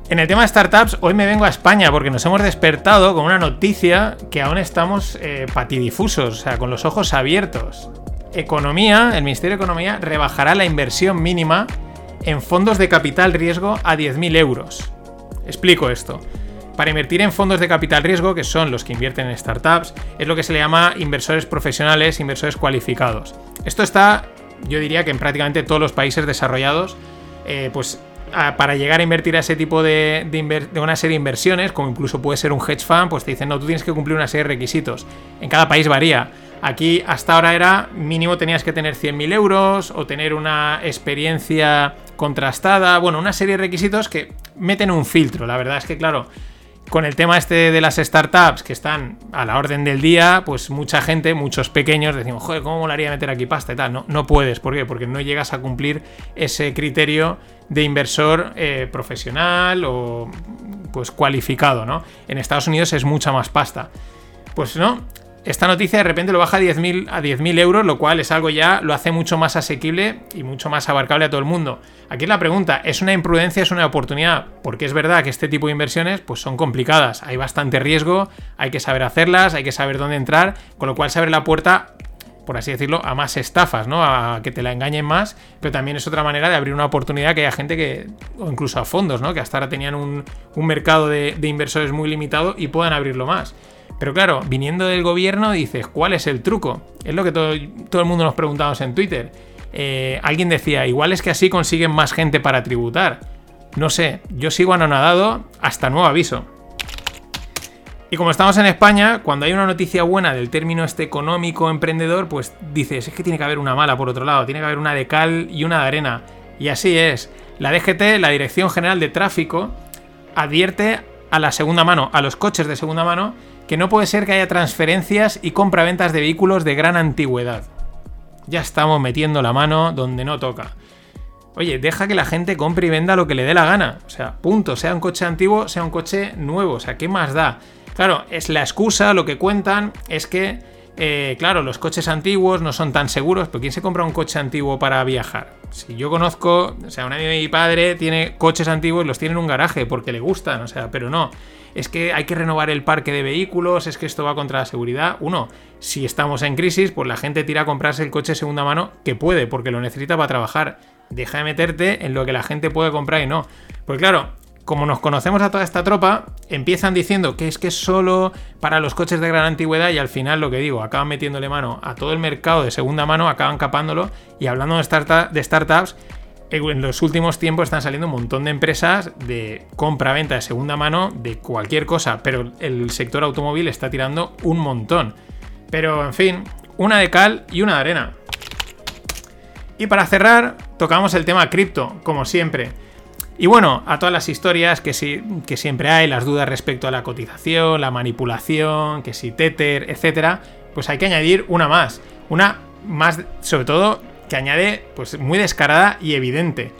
En el tema de startups, hoy me vengo a España porque nos hemos despertado con una noticia que aún estamos eh, patidifusos, o sea, con los ojos abiertos. Economía, el Ministerio de Economía rebajará la inversión mínima en fondos de capital riesgo a 10.000 euros. Explico esto. Para invertir en fondos de capital riesgo, que son los que invierten en startups, es lo que se le llama inversores profesionales, inversores cualificados. Esto está, yo diría que en prácticamente todos los países desarrollados, eh, pues para llegar a invertir a ese tipo de, de, una serie de inversiones, como incluso puede ser un hedge fund, pues te dicen, no, tú tienes que cumplir una serie de requisitos. En cada país varía. Aquí hasta ahora era mínimo tenías que tener 100.000 euros o tener una experiencia contrastada, bueno, una serie de requisitos que meten un filtro. La verdad es que, claro, con el tema este de las startups que están a la orden del día, pues mucha gente, muchos pequeños, decimos, joder, ¿cómo molaría meter aquí pasta y tal? No, no puedes, ¿por qué? Porque no llegas a cumplir ese criterio de inversor eh, profesional o pues cualificado, ¿no? En Estados Unidos es mucha más pasta. Pues no, esta noticia de repente lo baja a 10.000 a 10.000 euros, lo cual es algo ya, lo hace mucho más asequible y mucho más abarcable a todo el mundo. Aquí la pregunta, ¿es una imprudencia, es una oportunidad? Porque es verdad que este tipo de inversiones pues son complicadas, hay bastante riesgo, hay que saber hacerlas, hay que saber dónde entrar, con lo cual se abre la puerta por así decirlo, a más estafas, ¿no? A que te la engañen más, pero también es otra manera de abrir una oportunidad que haya gente que, o incluso a fondos, ¿no? Que hasta ahora tenían un, mercado de, de, inversores muy limitado y puedan abrirlo más. Pero claro, viniendo del gobierno dices, ¿cuál es el truco? Es lo que todo, todo el mundo nos preguntamos en Twitter. Eh, alguien decía, igual es que así consiguen más gente para tributar. No sé, yo sigo anonadado hasta nuevo aviso. Y como estamos en España, cuando hay una noticia buena del término este económico emprendedor, pues dices, es que tiene que haber una mala por otro lado, tiene que haber una de cal y una de arena. Y así es. La DGT, la Dirección General de Tráfico, advierte a la segunda mano, a los coches de segunda mano, que no puede ser que haya transferencias y compraventas de vehículos de gran antigüedad. Ya estamos metiendo la mano donde no toca. Oye, deja que la gente compre y venda lo que le dé la gana. O sea, punto. Sea un coche antiguo, sea un coche nuevo. O sea, ¿qué más da? Claro, es la excusa, lo que cuentan es que, eh, claro, los coches antiguos no son tan seguros, pero ¿quién se compra un coche antiguo para viajar? Si yo conozco, o sea, un amigo de mi padre tiene coches antiguos los tiene en un garaje porque le gustan, o sea, pero no es que hay que renovar el parque de vehículos, es que esto va contra la seguridad. Uno, si estamos en crisis, pues la gente tira a comprarse el coche segunda mano que puede, porque lo necesita para trabajar. Deja de meterte en lo que la gente puede comprar y no. Pues claro, como nos conocemos a toda esta tropa, empiezan diciendo que es que es solo para los coches de gran antigüedad y al final lo que digo, acaban metiéndole mano a todo el mercado de segunda mano, acaban capándolo y hablando de, de startups, en los últimos tiempos están saliendo un montón de empresas de compra-venta de segunda mano de cualquier cosa, pero el sector automóvil está tirando un montón. Pero en fin, una de cal y una de arena. Y para cerrar, tocamos el tema cripto, como siempre. Y bueno, a todas las historias que, que siempre hay, las dudas respecto a la cotización, la manipulación, que si Tether, etc., pues hay que añadir una más. Una más, sobre todo, que añade, pues muy descarada y evidente.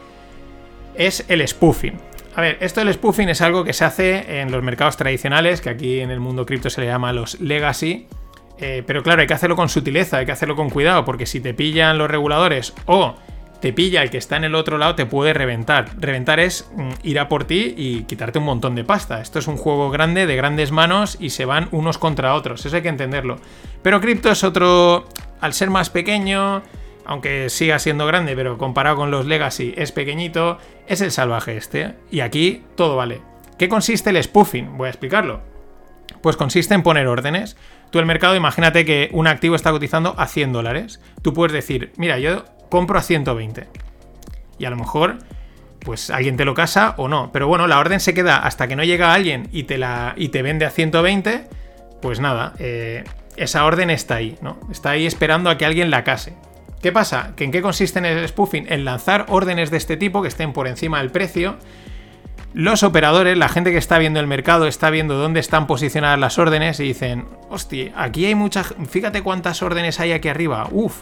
Es el spoofing. A ver, esto del spoofing es algo que se hace en los mercados tradicionales, que aquí en el mundo cripto se le llama los legacy. Eh, pero claro, hay que hacerlo con sutileza, hay que hacerlo con cuidado, porque si te pillan los reguladores o te pilla el que está en el otro lado, te puede reventar. Reventar es mm, ir a por ti y quitarte un montón de pasta. Esto es un juego grande, de grandes manos y se van unos contra otros. Eso hay que entenderlo. Pero cripto es otro. Al ser más pequeño, aunque siga siendo grande, pero comparado con los Legacy es pequeñito, es el salvaje este. Y aquí todo vale. ¿Qué consiste el spoofing? Voy a explicarlo. Pues consiste en poner órdenes. Tú el mercado, imagínate que un activo está cotizando a 100 dólares. Tú puedes decir, mira, yo compro a 120. Y a lo mejor, pues alguien te lo casa o no. Pero bueno, la orden se queda hasta que no llega alguien y te, la, y te vende a 120. Pues nada, eh, esa orden está ahí, ¿no? Está ahí esperando a que alguien la case. ¿Qué pasa? ¿Que ¿En qué consiste en el spoofing? En lanzar órdenes de este tipo que estén por encima del precio. Los operadores, la gente que está viendo el mercado, está viendo dónde están posicionadas las órdenes y dicen, hostia, aquí hay muchas... Fíjate cuántas órdenes hay aquí arriba. Uf,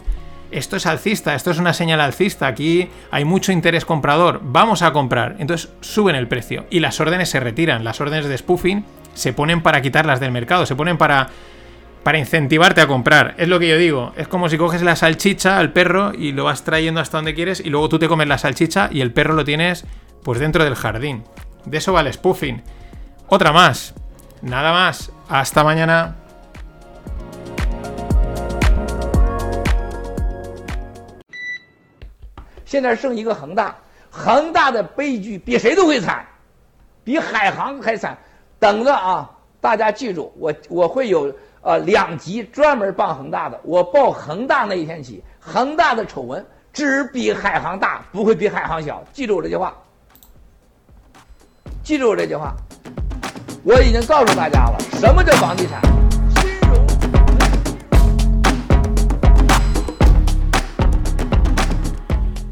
esto es alcista, esto es una señal alcista, aquí hay mucho interés comprador, vamos a comprar. Entonces suben el precio y las órdenes se retiran. Las órdenes de spoofing se ponen para quitarlas del mercado, se ponen para para incentivarte a comprar. Es lo que yo digo. Es como si coges la salchicha al perro y lo vas trayendo hasta donde quieres y luego tú te comes la salchicha y el perro lo tienes pues dentro del jardín. De eso vale spoofing. Otra más. Nada más. Hasta mañana. 啊，大家记住，我我会有呃两集专门傍恒大的。我报恒大那一天起，恒大的丑闻只比海航大，不会比海航小。记住我这句话，记住我这句话，我已经告诉大家了，什么叫房地产？金融。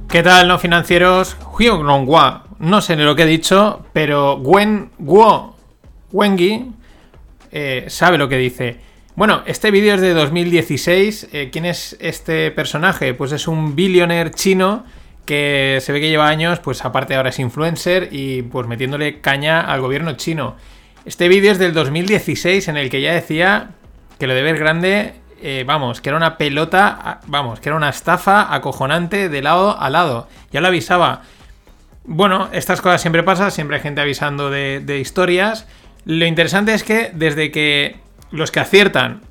¿Qué tal, no financieros? Hyungrongwa. No sé ni lo que he dicho, pero Wen Guo Wengi eh, sabe lo que dice. Bueno, este vídeo es de 2016. Eh, ¿Quién es este personaje? Pues es un billionaire chino que se ve que lleva años, pues aparte ahora es influencer y pues metiéndole caña al gobierno chino. Este vídeo es del 2016 en el que ya decía que lo de ver grande eh, vamos, que era una pelota, vamos, que era una estafa acojonante de lado a lado. Ya lo avisaba. Bueno, estas cosas siempre pasan, siempre hay gente avisando de, de historias. Lo interesante es que desde que los que aciertan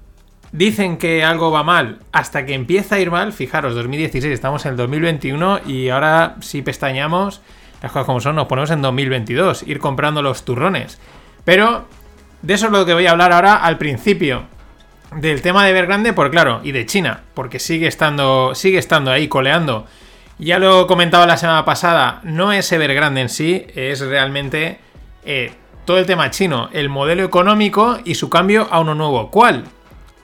dicen que algo va mal hasta que empieza a ir mal, fijaros, 2016, estamos en el 2021 y ahora si pestañamos, las cosas como son, nos ponemos en 2022, ir comprando los turrones. Pero de eso es lo que voy a hablar ahora al principio del tema de Evergrande, por claro, y de China, porque sigue estando, sigue estando ahí coleando. Ya lo comentaba la semana pasada, no es Evergrande en sí, es realmente eh, todo el tema chino, el modelo económico y su cambio a uno nuevo. ¿Cuál?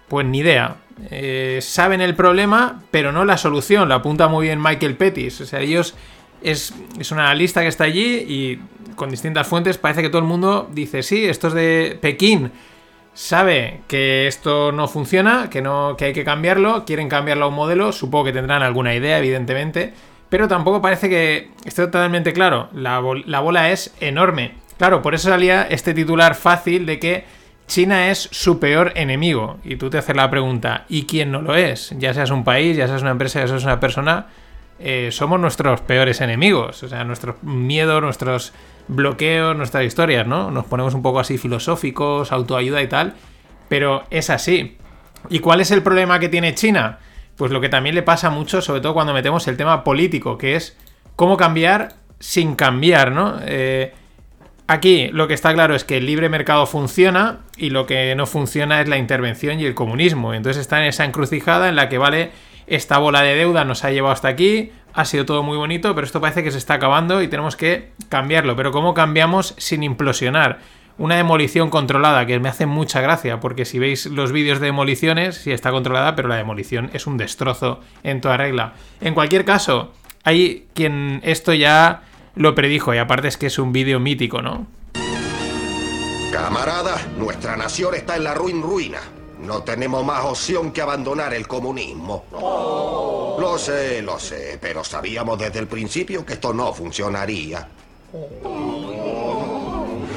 Pues ni idea. Eh, saben el problema, pero no la solución. Lo apunta muy bien Michael Pettis. O sea, ellos es, es una lista que está allí y con distintas fuentes parece que todo el mundo dice, sí, esto es de Pekín sabe que esto no funciona, que, no, que hay que cambiarlo, quieren cambiarlo a un modelo, supongo que tendrán alguna idea, evidentemente, pero tampoco parece que esté totalmente claro. La, la bola es enorme. Claro, por eso salía este titular fácil de que China es su peor enemigo. Y tú te haces la pregunta, ¿y quién no lo es? Ya seas un país, ya seas una empresa, ya seas una persona, eh, somos nuestros peores enemigos. O sea, nuestros miedos, nuestros bloqueos, nuestras historias, ¿no? Nos ponemos un poco así filosóficos, autoayuda y tal, pero es así. ¿Y cuál es el problema que tiene China? Pues lo que también le pasa mucho, sobre todo cuando metemos el tema político, que es cómo cambiar sin cambiar, ¿no? Eh, aquí lo que está claro es que el libre mercado funciona y lo que no funciona es la intervención y el comunismo. Entonces está en esa encrucijada en la que, vale, esta bola de deuda nos ha llevado hasta aquí, ha sido todo muy bonito, pero esto parece que se está acabando y tenemos que cambiarlo. Pero ¿cómo cambiamos sin implosionar? Una demolición controlada, que me hace mucha gracia, porque si veis los vídeos de demoliciones, sí está controlada, pero la demolición es un destrozo en toda regla. En cualquier caso, hay quien esto ya lo predijo, y aparte es que es un vídeo mítico, ¿no? Camarada, nuestra nación está en la ruin ruina. No tenemos más opción que abandonar el comunismo. Lo sé, lo sé, pero sabíamos desde el principio que esto no funcionaría.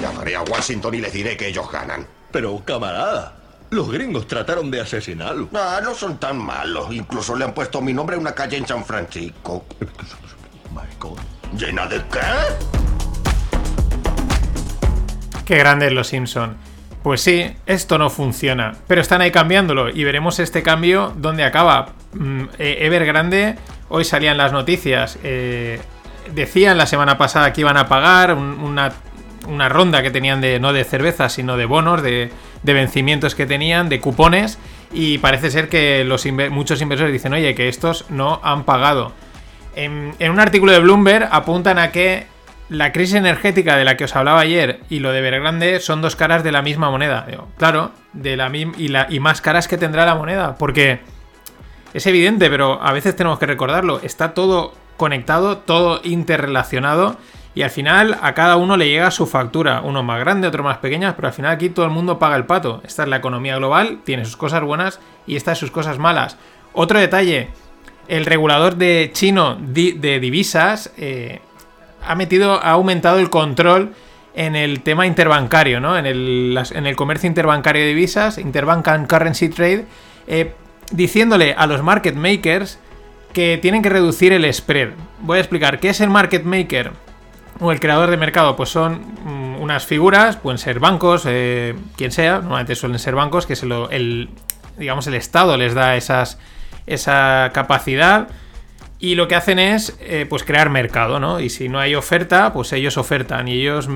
Llamaré a Washington y les diré que ellos ganan. Pero, camarada, los gringos trataron de asesinarlo. Ah, no son tan malos. Incluso le han puesto mi nombre a una calle en San Francisco. ¿Llena de qué? Qué grandes los Simpson. Pues sí, esto no funciona, pero están ahí cambiándolo y veremos este cambio dónde acaba. Mm, eh, Evergrande, hoy salían las noticias, eh, decían la semana pasada que iban a pagar un- una, una ronda que tenían de no de cervezas, sino de bonos, de, de vencimientos que tenían, de cupones, y parece ser que los muchos inversores dicen, oye, que estos no han pagado. En, un artículo de Bloomberg apuntan a que la crisis energética de la que os hablaba ayer y lo de Evergrande son dos caras de la misma moneda. Claro, de la y, la, y más caras que tendrá la moneda, porque es evidente, pero a veces tenemos que recordarlo. Está todo conectado, todo interrelacionado. Y al final a cada uno le llega su factura. Uno más grande, otro más pequeña. Pero al final aquí todo el mundo paga el pato. Esta es la economía global, tiene sus cosas buenas y estas sus cosas malas. Otro detalle. El regulador de chino de divisas eh, ha metido, ha aumentado el control en el tema interbancario, ¿no? En el, en el comercio interbancario de divisas, Interbank and Currency Trade, eh, diciéndole a los market makers que tienen que reducir el spread. Voy a explicar qué es el market maker o el creador de mercado. Pues son mm, unas figuras, pueden ser bancos, eh, quien sea, normalmente suelen ser bancos, que se lo, digamos, el Estado les da esas, esa capacidad. Y lo que hacen es eh, pues crear mercado, ¿no? Y si no hay oferta, pues ellos ofertan. Y ellos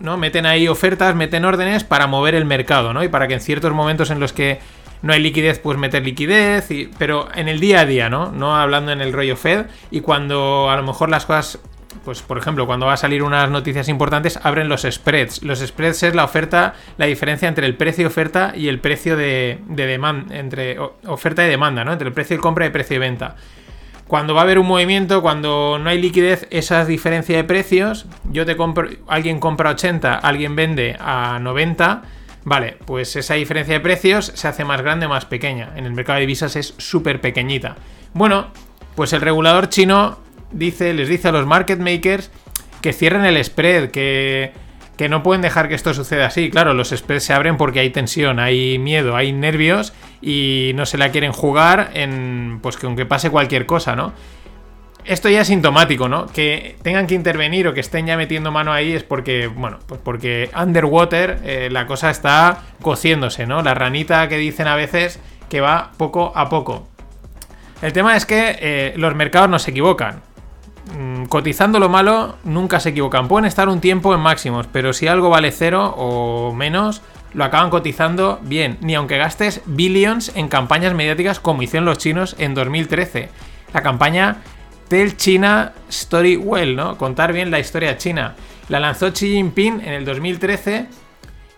¿no? meten ahí ofertas, meten órdenes para mover el mercado, ¿no? Y para que en ciertos momentos en los que no hay liquidez, pues meter liquidez. y- pero en el día a día, ¿no? No hablando en el rollo Fed. Y cuando a lo mejor las cosas. Pues, por ejemplo, cuando va a salir unas noticias importantes, abren los spreads. Los spreads es la oferta, la diferencia entre el precio de oferta y el precio de, de demanda, entre oferta y demanda, ¿no? Entre el precio de compra y el precio de venta. Cuando va a haber un movimiento, cuando no hay liquidez, esa diferencia de precios, yo te compro, alguien compra 80, alguien vende a 90, vale, pues esa diferencia de precios se hace más grande o más pequeña. En el mercado de divisas es súper pequeñita. Bueno, pues el regulador chino dice, les dice a los market makers que cierren el spread, que, que no pueden dejar que esto suceda así. Claro, los spreads se abren porque hay tensión, hay miedo, hay nervios y no se la quieren jugar en pues que aunque pase cualquier cosa, ¿no? Esto ya es sintomático, ¿no? Que tengan que intervenir o que estén ya metiendo mano ahí es porque, bueno, pues porque underwater eh, la cosa está cociéndose, ¿no? La ranita que dicen a veces que va poco a poco. El tema es que eh, los mercados no se equivocan. Mm, Cotizando lo malo, nunca se equivocan. Pueden estar un tiempo en máximos, pero si algo vale cero o menos, lo acaban cotizando bien. Ni aunque gastes billions en campañas mediáticas como hicieron los chinos en 2013. La campaña Tell China Story Well, ¿no? Contar bien la historia china. La lanzó Xi Jinping en el 2013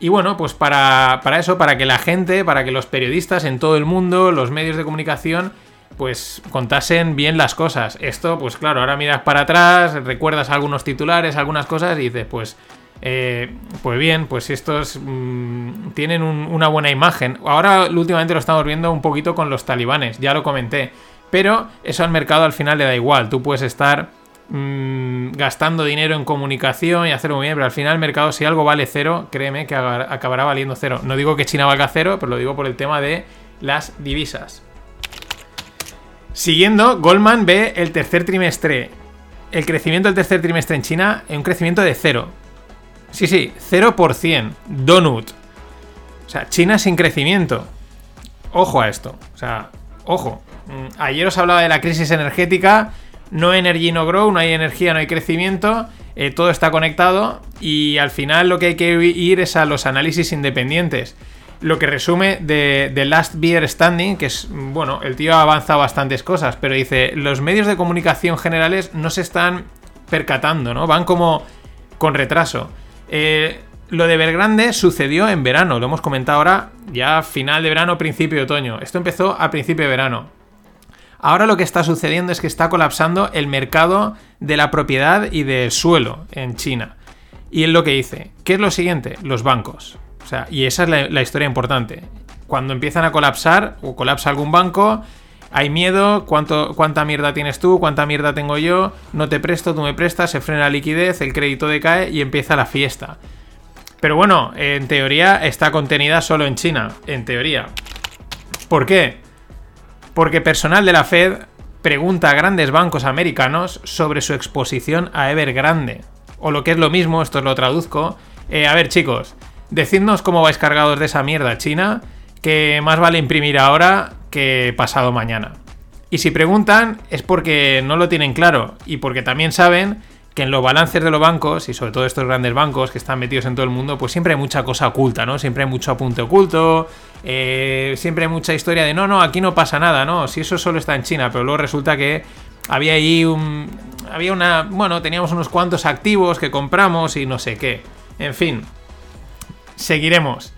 y bueno, pues para, para eso, para que la gente, para que los periodistas en todo el mundo, los medios de comunicación, pues contasen bien las cosas. Esto, pues claro, ahora miras para atrás, recuerdas algunos titulares, algunas cosas y dices, pues, eh, pues bien, pues estos mm, tienen un- una buena imagen. Ahora últimamente lo estamos viendo un poquito con los talibanes, ya lo comenté. Pero eso al mercado al final le da igual. Tú puedes estar mm, gastando dinero en comunicación y hacerlo muy bien, pero al final el mercado, si algo vale cero, créeme que acabar- acabará valiendo cero. No digo que China valga cero, pero lo digo por el tema de las divisas. Siguiendo, Goldman ve el tercer trimestre. El crecimiento del tercer trimestre en China en un crecimiento de cero. Sí, sí, 0%. Donut. O sea, China sin crecimiento. Ojo a esto. O sea, ojo. Mm, Ayer os hablaba de la crisis energética. No energy, no grow. No hay energía, no hay crecimiento. eh, todo está conectado. Y al final lo que hay que ir es a los análisis independientes. Lo que resume de, de Last Beer Standing, que es, bueno, el tío ha avanzado bastantes cosas, pero dice, los medios de comunicación generales no se están percatando, ¿no? Van como con retraso. Eh, lo de Belgrande sucedió en verano, lo hemos comentado ahora, ya final de verano, principio de otoño. Esto empezó a principio de verano. Ahora lo que está sucediendo es que está colapsando el mercado de la propiedad y del suelo en China. Y es lo que dice. ¿Qué es lo siguiente? Los bancos. O sea, y esa es la, historia importante. Cuando empiezan a colapsar o colapsa algún banco, hay miedo, ¿cuánto, cuánta mierda tienes tú, cuánta mierda tengo yo, no te presto, tú me prestas, se frena la liquidez, el crédito decae y empieza la fiesta. Pero bueno, en teoría está contenida solo en China, en teoría. ¿Por qué? Porque personal de la Fed pregunta a grandes bancos americanos sobre su exposición a Evergrande. O lo que es lo mismo, esto lo traduzco. Eh, a ver, chicos, decidnos cómo vais cargados de esa mierda china, que más vale imprimir ahora que pasado mañana. Y si preguntan es porque no lo tienen claro y porque también saben que en los balances de los bancos, y sobre todo estos grandes bancos que están metidos en todo el mundo, pues siempre hay mucha cosa oculta, ¿no? Siempre hay mucho apunte oculto, eh, siempre hay mucha historia de no, no, aquí no pasa nada, ¿no? Si eso solo está en China, pero luego resulta que había ahí un. Había una. Bueno, teníamos unos cuantos activos que compramos y no sé qué. En fin. Seguiremos.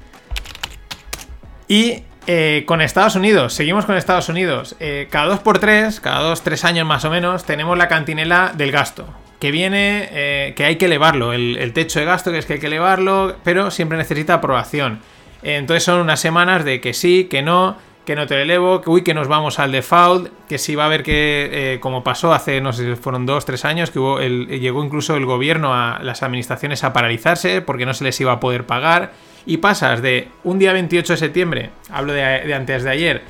Y eh, con Estados Unidos, seguimos con Estados Unidos. Eh, cada dos por tres, cada dos, tres años más o menos, tenemos la cantinela del gasto. Que viene, eh, que hay que elevarlo. El, el, techo de gasto, que es que hay que elevarlo, pero siempre necesita aprobación. entonces son unas semanas de que sí, que no que no te lo elevo, que uy, que nos vamos al default, que si va a haber que, eh, como pasó hace, no sé fueron dos, tres años, que hubo el, llegó incluso el gobierno a las administraciones a paralizarse porque no se les iba a poder pagar. Y pasas de un día 28 de septiembre, hablo de, antes de ayer,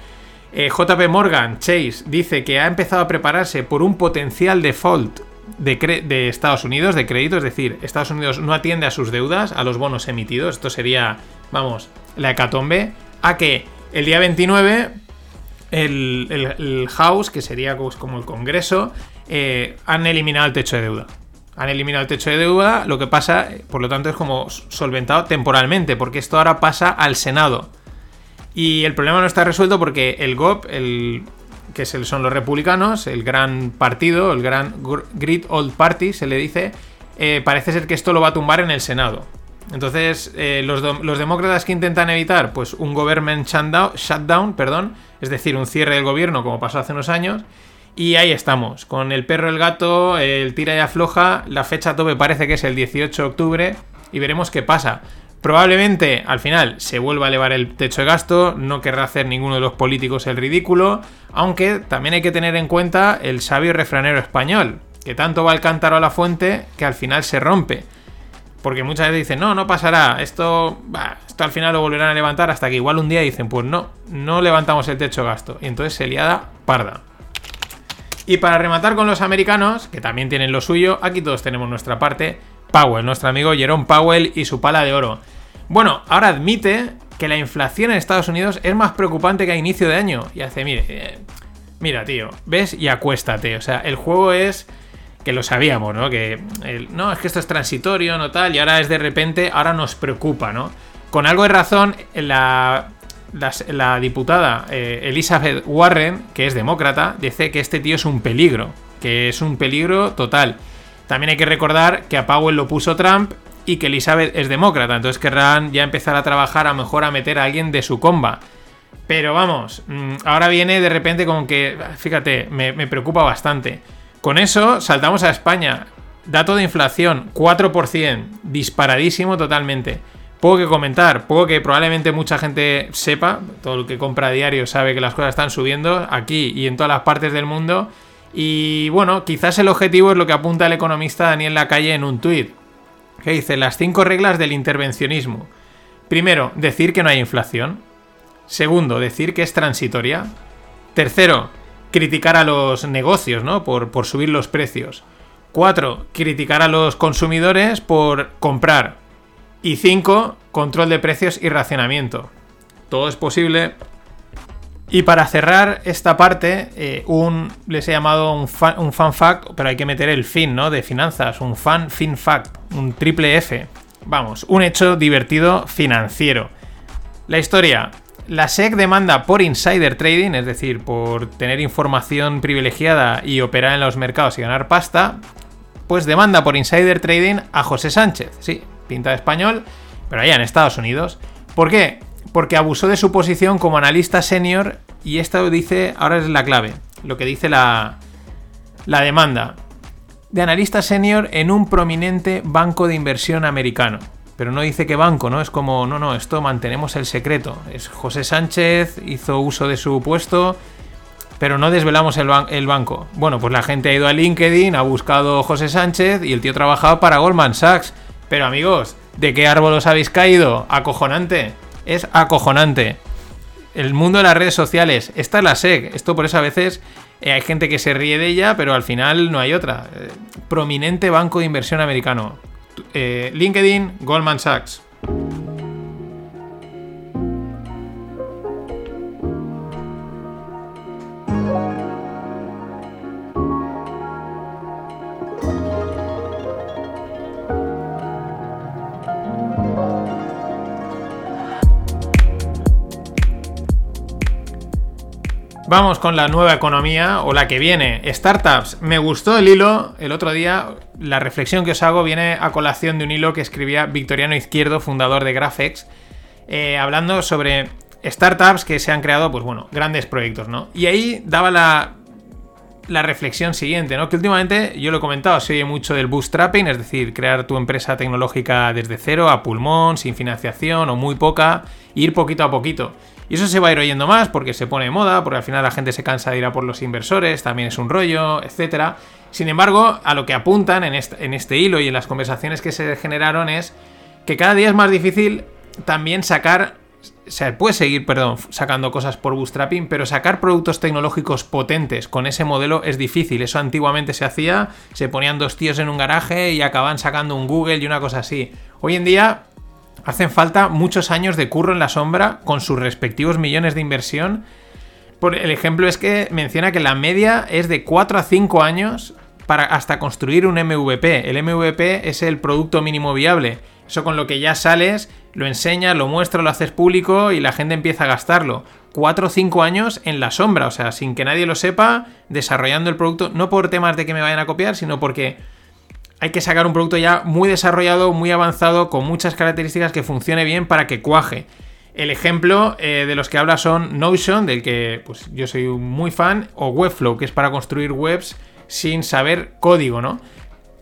eh, JP Morgan Chase dice que ha empezado a prepararse por un potencial default de, de, Estados Unidos de crédito, es decir, Estados Unidos no atiende a sus deudas, a los bonos emitidos, esto sería, vamos, la hecatombe, a que el día 29, el, House, que sería pues, como el Congreso, eh, han eliminado el techo de deuda. Han eliminado el techo de deuda, lo que pasa, por lo tanto, es como solventado temporalmente, porque esto ahora pasa al Senado. Y el problema no está resuelto porque el GOP, el, que son los republicanos, el gran partido, el gran Great Old Party, se le dice, eh, parece ser que esto lo va a tumbar en el Senado. Entonces, eh, los, demócratas que intentan evitar pues, un government shutdown, perdón, es decir, un cierre del gobierno como pasó hace unos años, y ahí estamos, con el perro, el gato, el tira y afloja, la fecha tope parece que es el 18 de octubre, y veremos qué pasa. Probablemente al final se vuelva a elevar el techo de gasto, no querrá hacer ninguno de los políticos el ridículo, aunque también hay que tener en cuenta el sabio refranero español, que tanto va el cántaro a la fuente que al final se rompe. Porque muchas veces dicen, no, no pasará, esto, esto al final lo volverán a levantar hasta que igual un día dicen, pues no, no levantamos el techo gasto. Y entonces se liada parda. Y para rematar con los americanos, que también tienen lo suyo, aquí todos tenemos nuestra parte, Powell, nuestro amigo Jerome Powell y su pala de oro. Bueno, ahora admite que la inflación en Estados Unidos es más preocupante que a inicio de año. Y hace, mire, eh, mira, tío, ves y acuéstate. O sea, el juego es que lo sabíamos, ¿no? Que no, es que esto es transitorio, no tal, y ahora es de repente, ahora nos preocupa, ¿no? Con algo de razón, la, diputada eh, Elizabeth Warren, que es demócrata, dice que este tío es un peligro, que es un peligro total. También hay que recordar que a Powell lo puso Trump y que Elizabeth es demócrata, entonces querrán ya empezar a trabajar a mejor a meter a alguien de su comba. Pero vamos, mm, ahora viene de repente como que, fíjate, me preocupa bastante. Con eso saltamos a España. Dato de inflación, 4%, disparadísimo totalmente. Poco que comentar, poco que probablemente mucha gente sepa, todo el que compra diario sabe que las cosas están subiendo aquí y en todas las partes del mundo. Y bueno, quizás el objetivo es lo que apunta el economista Daniel Lacalle en un tuit, que dice las cinco reglas del intervencionismo. Primero, decir que no hay inflación. Segundo, decir que es transitoria. Tercero, criticar a los negocios, ¿no? Por, por subir los precios. Cuatro, criticar a los consumidores por comprar. Y cinco, control de precios y racionamiento. Todo es posible. Y para cerrar esta parte, eh, un, les he llamado un fan, un fan fact, pero hay que meter el fin, ¿no? De finanzas, un fan fin fact, un triple F. Vamos, un hecho divertido financiero. La historia, la SEC demanda por insider trading, es decir, por tener información privilegiada y operar en los mercados y ganar pasta, pues demanda por insider trading a José Sánchez. Sí, pinta de español, pero allá en Estados Unidos. ¿Por qué? Porque abusó de su posición como analista senior y esto dice, ahora es la clave, lo que dice la, la demanda. De analista senior en un prominente banco de inversión americano pero no dice qué banco, ¿no? Es como, no, no, esto mantenemos el secreto. Es José Sánchez, hizo uso de su puesto, pero no desvelamos el, banco. Bueno, pues la gente ha ido a LinkedIn, ha buscado José Sánchez y el tío trabajaba para Goldman Sachs. Pero amigos, ¿de qué árbol os habéis caído? Acojonante. Es acojonante. El mundo de las redes sociales. Esta es la SEC. Esto por eso a veces eh, hay gente que se ríe de ella, pero al final no hay otra. Eh, prominente banco de inversión americano. Eh, LinkedIn, Goldman Sachs. Vamos con la nueva economía o la que viene. Startups. Me gustó el hilo el otro día. La reflexión que os hago viene a colación de un hilo que escribía Victoriano Izquierdo, fundador de Graphex, eh, hablando sobre startups que se han creado, pues bueno, grandes proyectos, ¿no? Y ahí daba la, la reflexión siguiente, ¿no? Que últimamente, yo lo he comentado, se oye mucho del bootstrapping, es decir, crear tu empresa tecnológica desde cero, a pulmón, sin financiación o muy poca, ir poquito a poquito. Y eso se va a ir oyendo más porque se pone de moda, porque al final la gente se cansa de ir a por los inversores, también es un rollo, etc. Sin embargo, a lo que apuntan en este, en este hilo y en las conversaciones que se generaron es que cada día es más difícil también sacar se puede seguir, perdón, sacando cosas por bootstrapping, pero sacar productos tecnológicos potentes con ese modelo es difícil. Eso antiguamente se hacía, se ponían dos tíos en un garaje y acaban sacando un Google y una cosa así. Hoy en día hacen falta muchos años de curro en la sombra con sus respectivos millones de inversión. Por el ejemplo es que menciona que la media es de 4 a 5 años para hasta construir un MVP. El MVP es el producto mínimo viable. Eso con lo que ya sales, lo enseñas, lo muestras, lo haces público y la gente empieza a gastarlo. 4 o 5 años en la sombra, o sea, sin que nadie lo sepa, desarrollando el producto, no por temas de que me vayan a copiar, sino porque hay que sacar un producto ya muy desarrollado, muy avanzado, con muchas características que funcione bien para que cuaje. El ejemplo eh, de los que habla son Notion, del que pues, yo soy muy fan, o Webflow, que es para construir webs sin saber código, ¿no?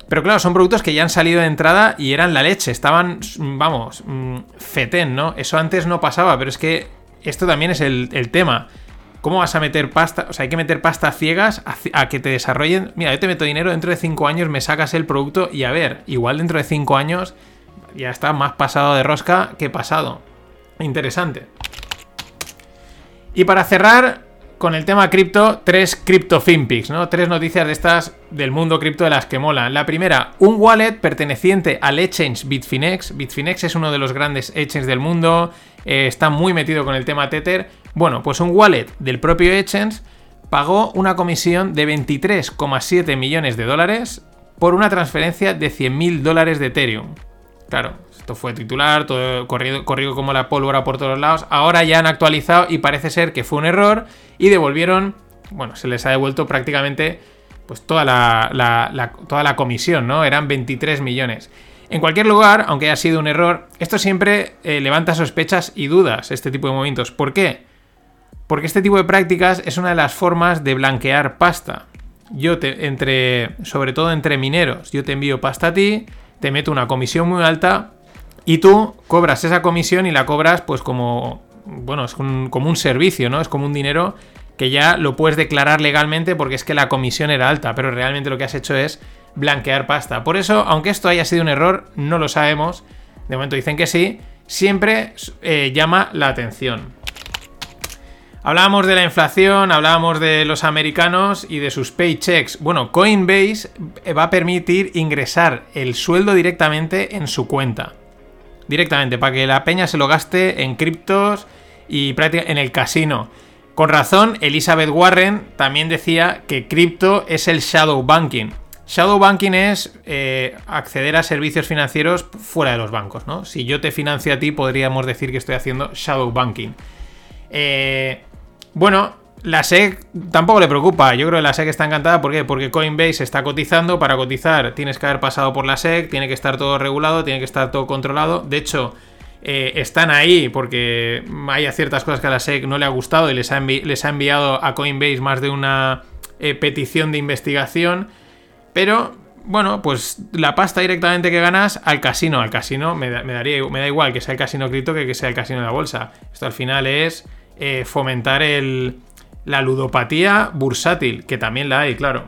Pero claro, son productos que ya han salido de entrada y eran la leche, estaban, vamos, mm, fetén, ¿no? Eso antes no pasaba, pero es que esto también es el, tema. ¿Cómo vas a meter pasta? O sea, hay que meter pasta ciegas a, que te desarrollen. Mira, yo te meto dinero, dentro de 5 años me sacas el producto y a ver, igual dentro de 5 años ya está más pasado de rosca que pasado. Interesante. Y para cerrar, con el tema cripto, tres cripto finpics, ¿no? Tres noticias de estas del mundo cripto de las que molan. La primera, un wallet perteneciente al exchange Bitfinex. Bitfinex es uno de los grandes exchanges del mundo, eh, está muy metido con el tema Tether. Bueno, pues un wallet del propio exchange pagó una comisión de 23,7 millones de dólares por una transferencia de 100.000 dólares de Ethereum. Claro, esto fue titular, todo corrido, corrido como la pólvora por todos lados. Ahora ya han actualizado y parece ser que fue un error y devolvieron, bueno, se les ha devuelto prácticamente pues toda la, toda la comisión, ¿no? Eran 23 millones. En cualquier lugar, aunque haya sido un error, esto siempre eh, levanta sospechas y dudas, este tipo de movimientos. ¿Por qué? Porque este tipo de prácticas es una de las formas de blanquear pasta. Yo te, entre, sobre todo entre mineros, yo te envío pasta a ti, te meto una comisión muy alta y tú cobras esa comisión y la cobras pues como, bueno, es como un servicio, ¿no? Es como un dinero que ya lo puedes declarar legalmente porque es que la comisión era alta, pero realmente lo que has hecho es blanquear pasta. Por eso, aunque esto haya sido un error, no lo sabemos, de momento dicen que sí, siempre eh, llama la atención. Hablábamos de la inflación, hablábamos de los americanos y de sus paychecks. Bueno, Coinbase va a permitir ingresar el sueldo directamente en su cuenta directamente, para que la peña se lo gaste en criptos y en el casino. Con razón, Elizabeth Warren también decía que cripto es el shadow banking. Shadow banking es eh, acceder a servicios financieros fuera de los bancos, ¿no? Si yo te financio a ti, podríamos decir que estoy haciendo shadow banking. Eh, bueno, la SEC tampoco le preocupa. Yo creo que la SEC está encantada. ¿Por qué? Porque Coinbase está cotizando. Para cotizar tienes que haber pasado por la SEC, tiene que estar todo regulado, tiene que estar todo controlado. De hecho, eh, están ahí porque hay ciertas cosas que a la SEC no le ha gustado y les ha, enviado a Coinbase más de una eh, petición de investigación. Pero, bueno, pues la pasta directamente que ganas al casino. Al casino me da, daría, me da igual que sea el casino cripto que que sea el casino de la bolsa. Esto al final es eh, fomentar el la ludopatía bursátil, que también la hay, claro.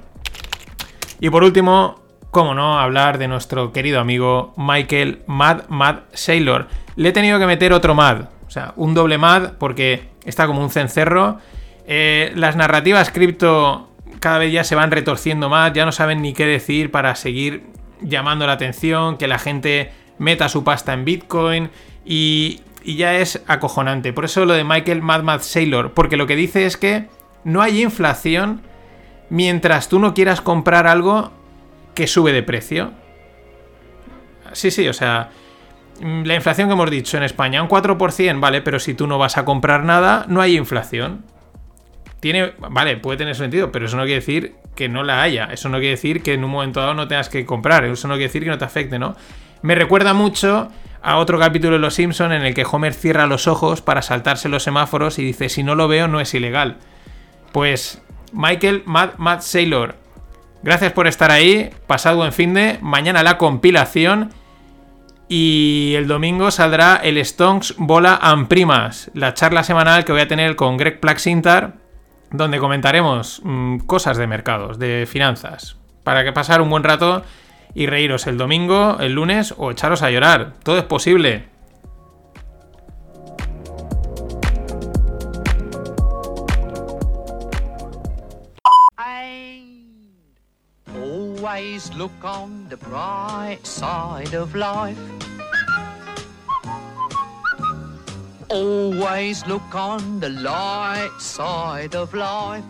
Y por último, cómo no, hablar de nuestro querido amigo Michael Mad Mad Sailor. Le he tenido que meter otro Mad, o sea, un doble Mad porque está como un cencerro. Eh, las narrativas cripto cada vez ya se van retorciendo más, ya no saben ni qué decir para seguir llamando la atención, que la gente meta su pasta en Bitcoin y y ya es acojonante. Por eso lo de Michael Mad Mad Sailor, porque lo que dice es que no hay inflación mientras tú no quieras comprar algo que sube de precio. Sí, sí, o sea, la inflación que hemos dicho en España, un 4%, vale, pero si tú no vas a comprar nada, no hay inflación. tiene, vale, puede tener sentido, pero eso no quiere decir que no la haya. Eso no quiere decir que en un momento dado no tengas que comprar. Eso no quiere decir que no te afecte, ¿no? Me recuerda mucho a otro capítulo de Los Simpson en el que Homer cierra los ojos para saltarse los semáforos y dice, si no lo veo no es ilegal. Pues Michael Matt, Matt Saylor, gracias por estar ahí, pasado buen fin de, mañana la compilación y el domingo saldrá el Stonks Bola and Primas, la charla semanal que voy a tener con Greg Plaxintar, donde comentaremos mmm, cosas de mercados, de finanzas, para que pasar un buen rato y reíros el domingo, el lunes o echaros a llorar. Todo es posible. Always look on the bright side of life. Always look on the light side of life.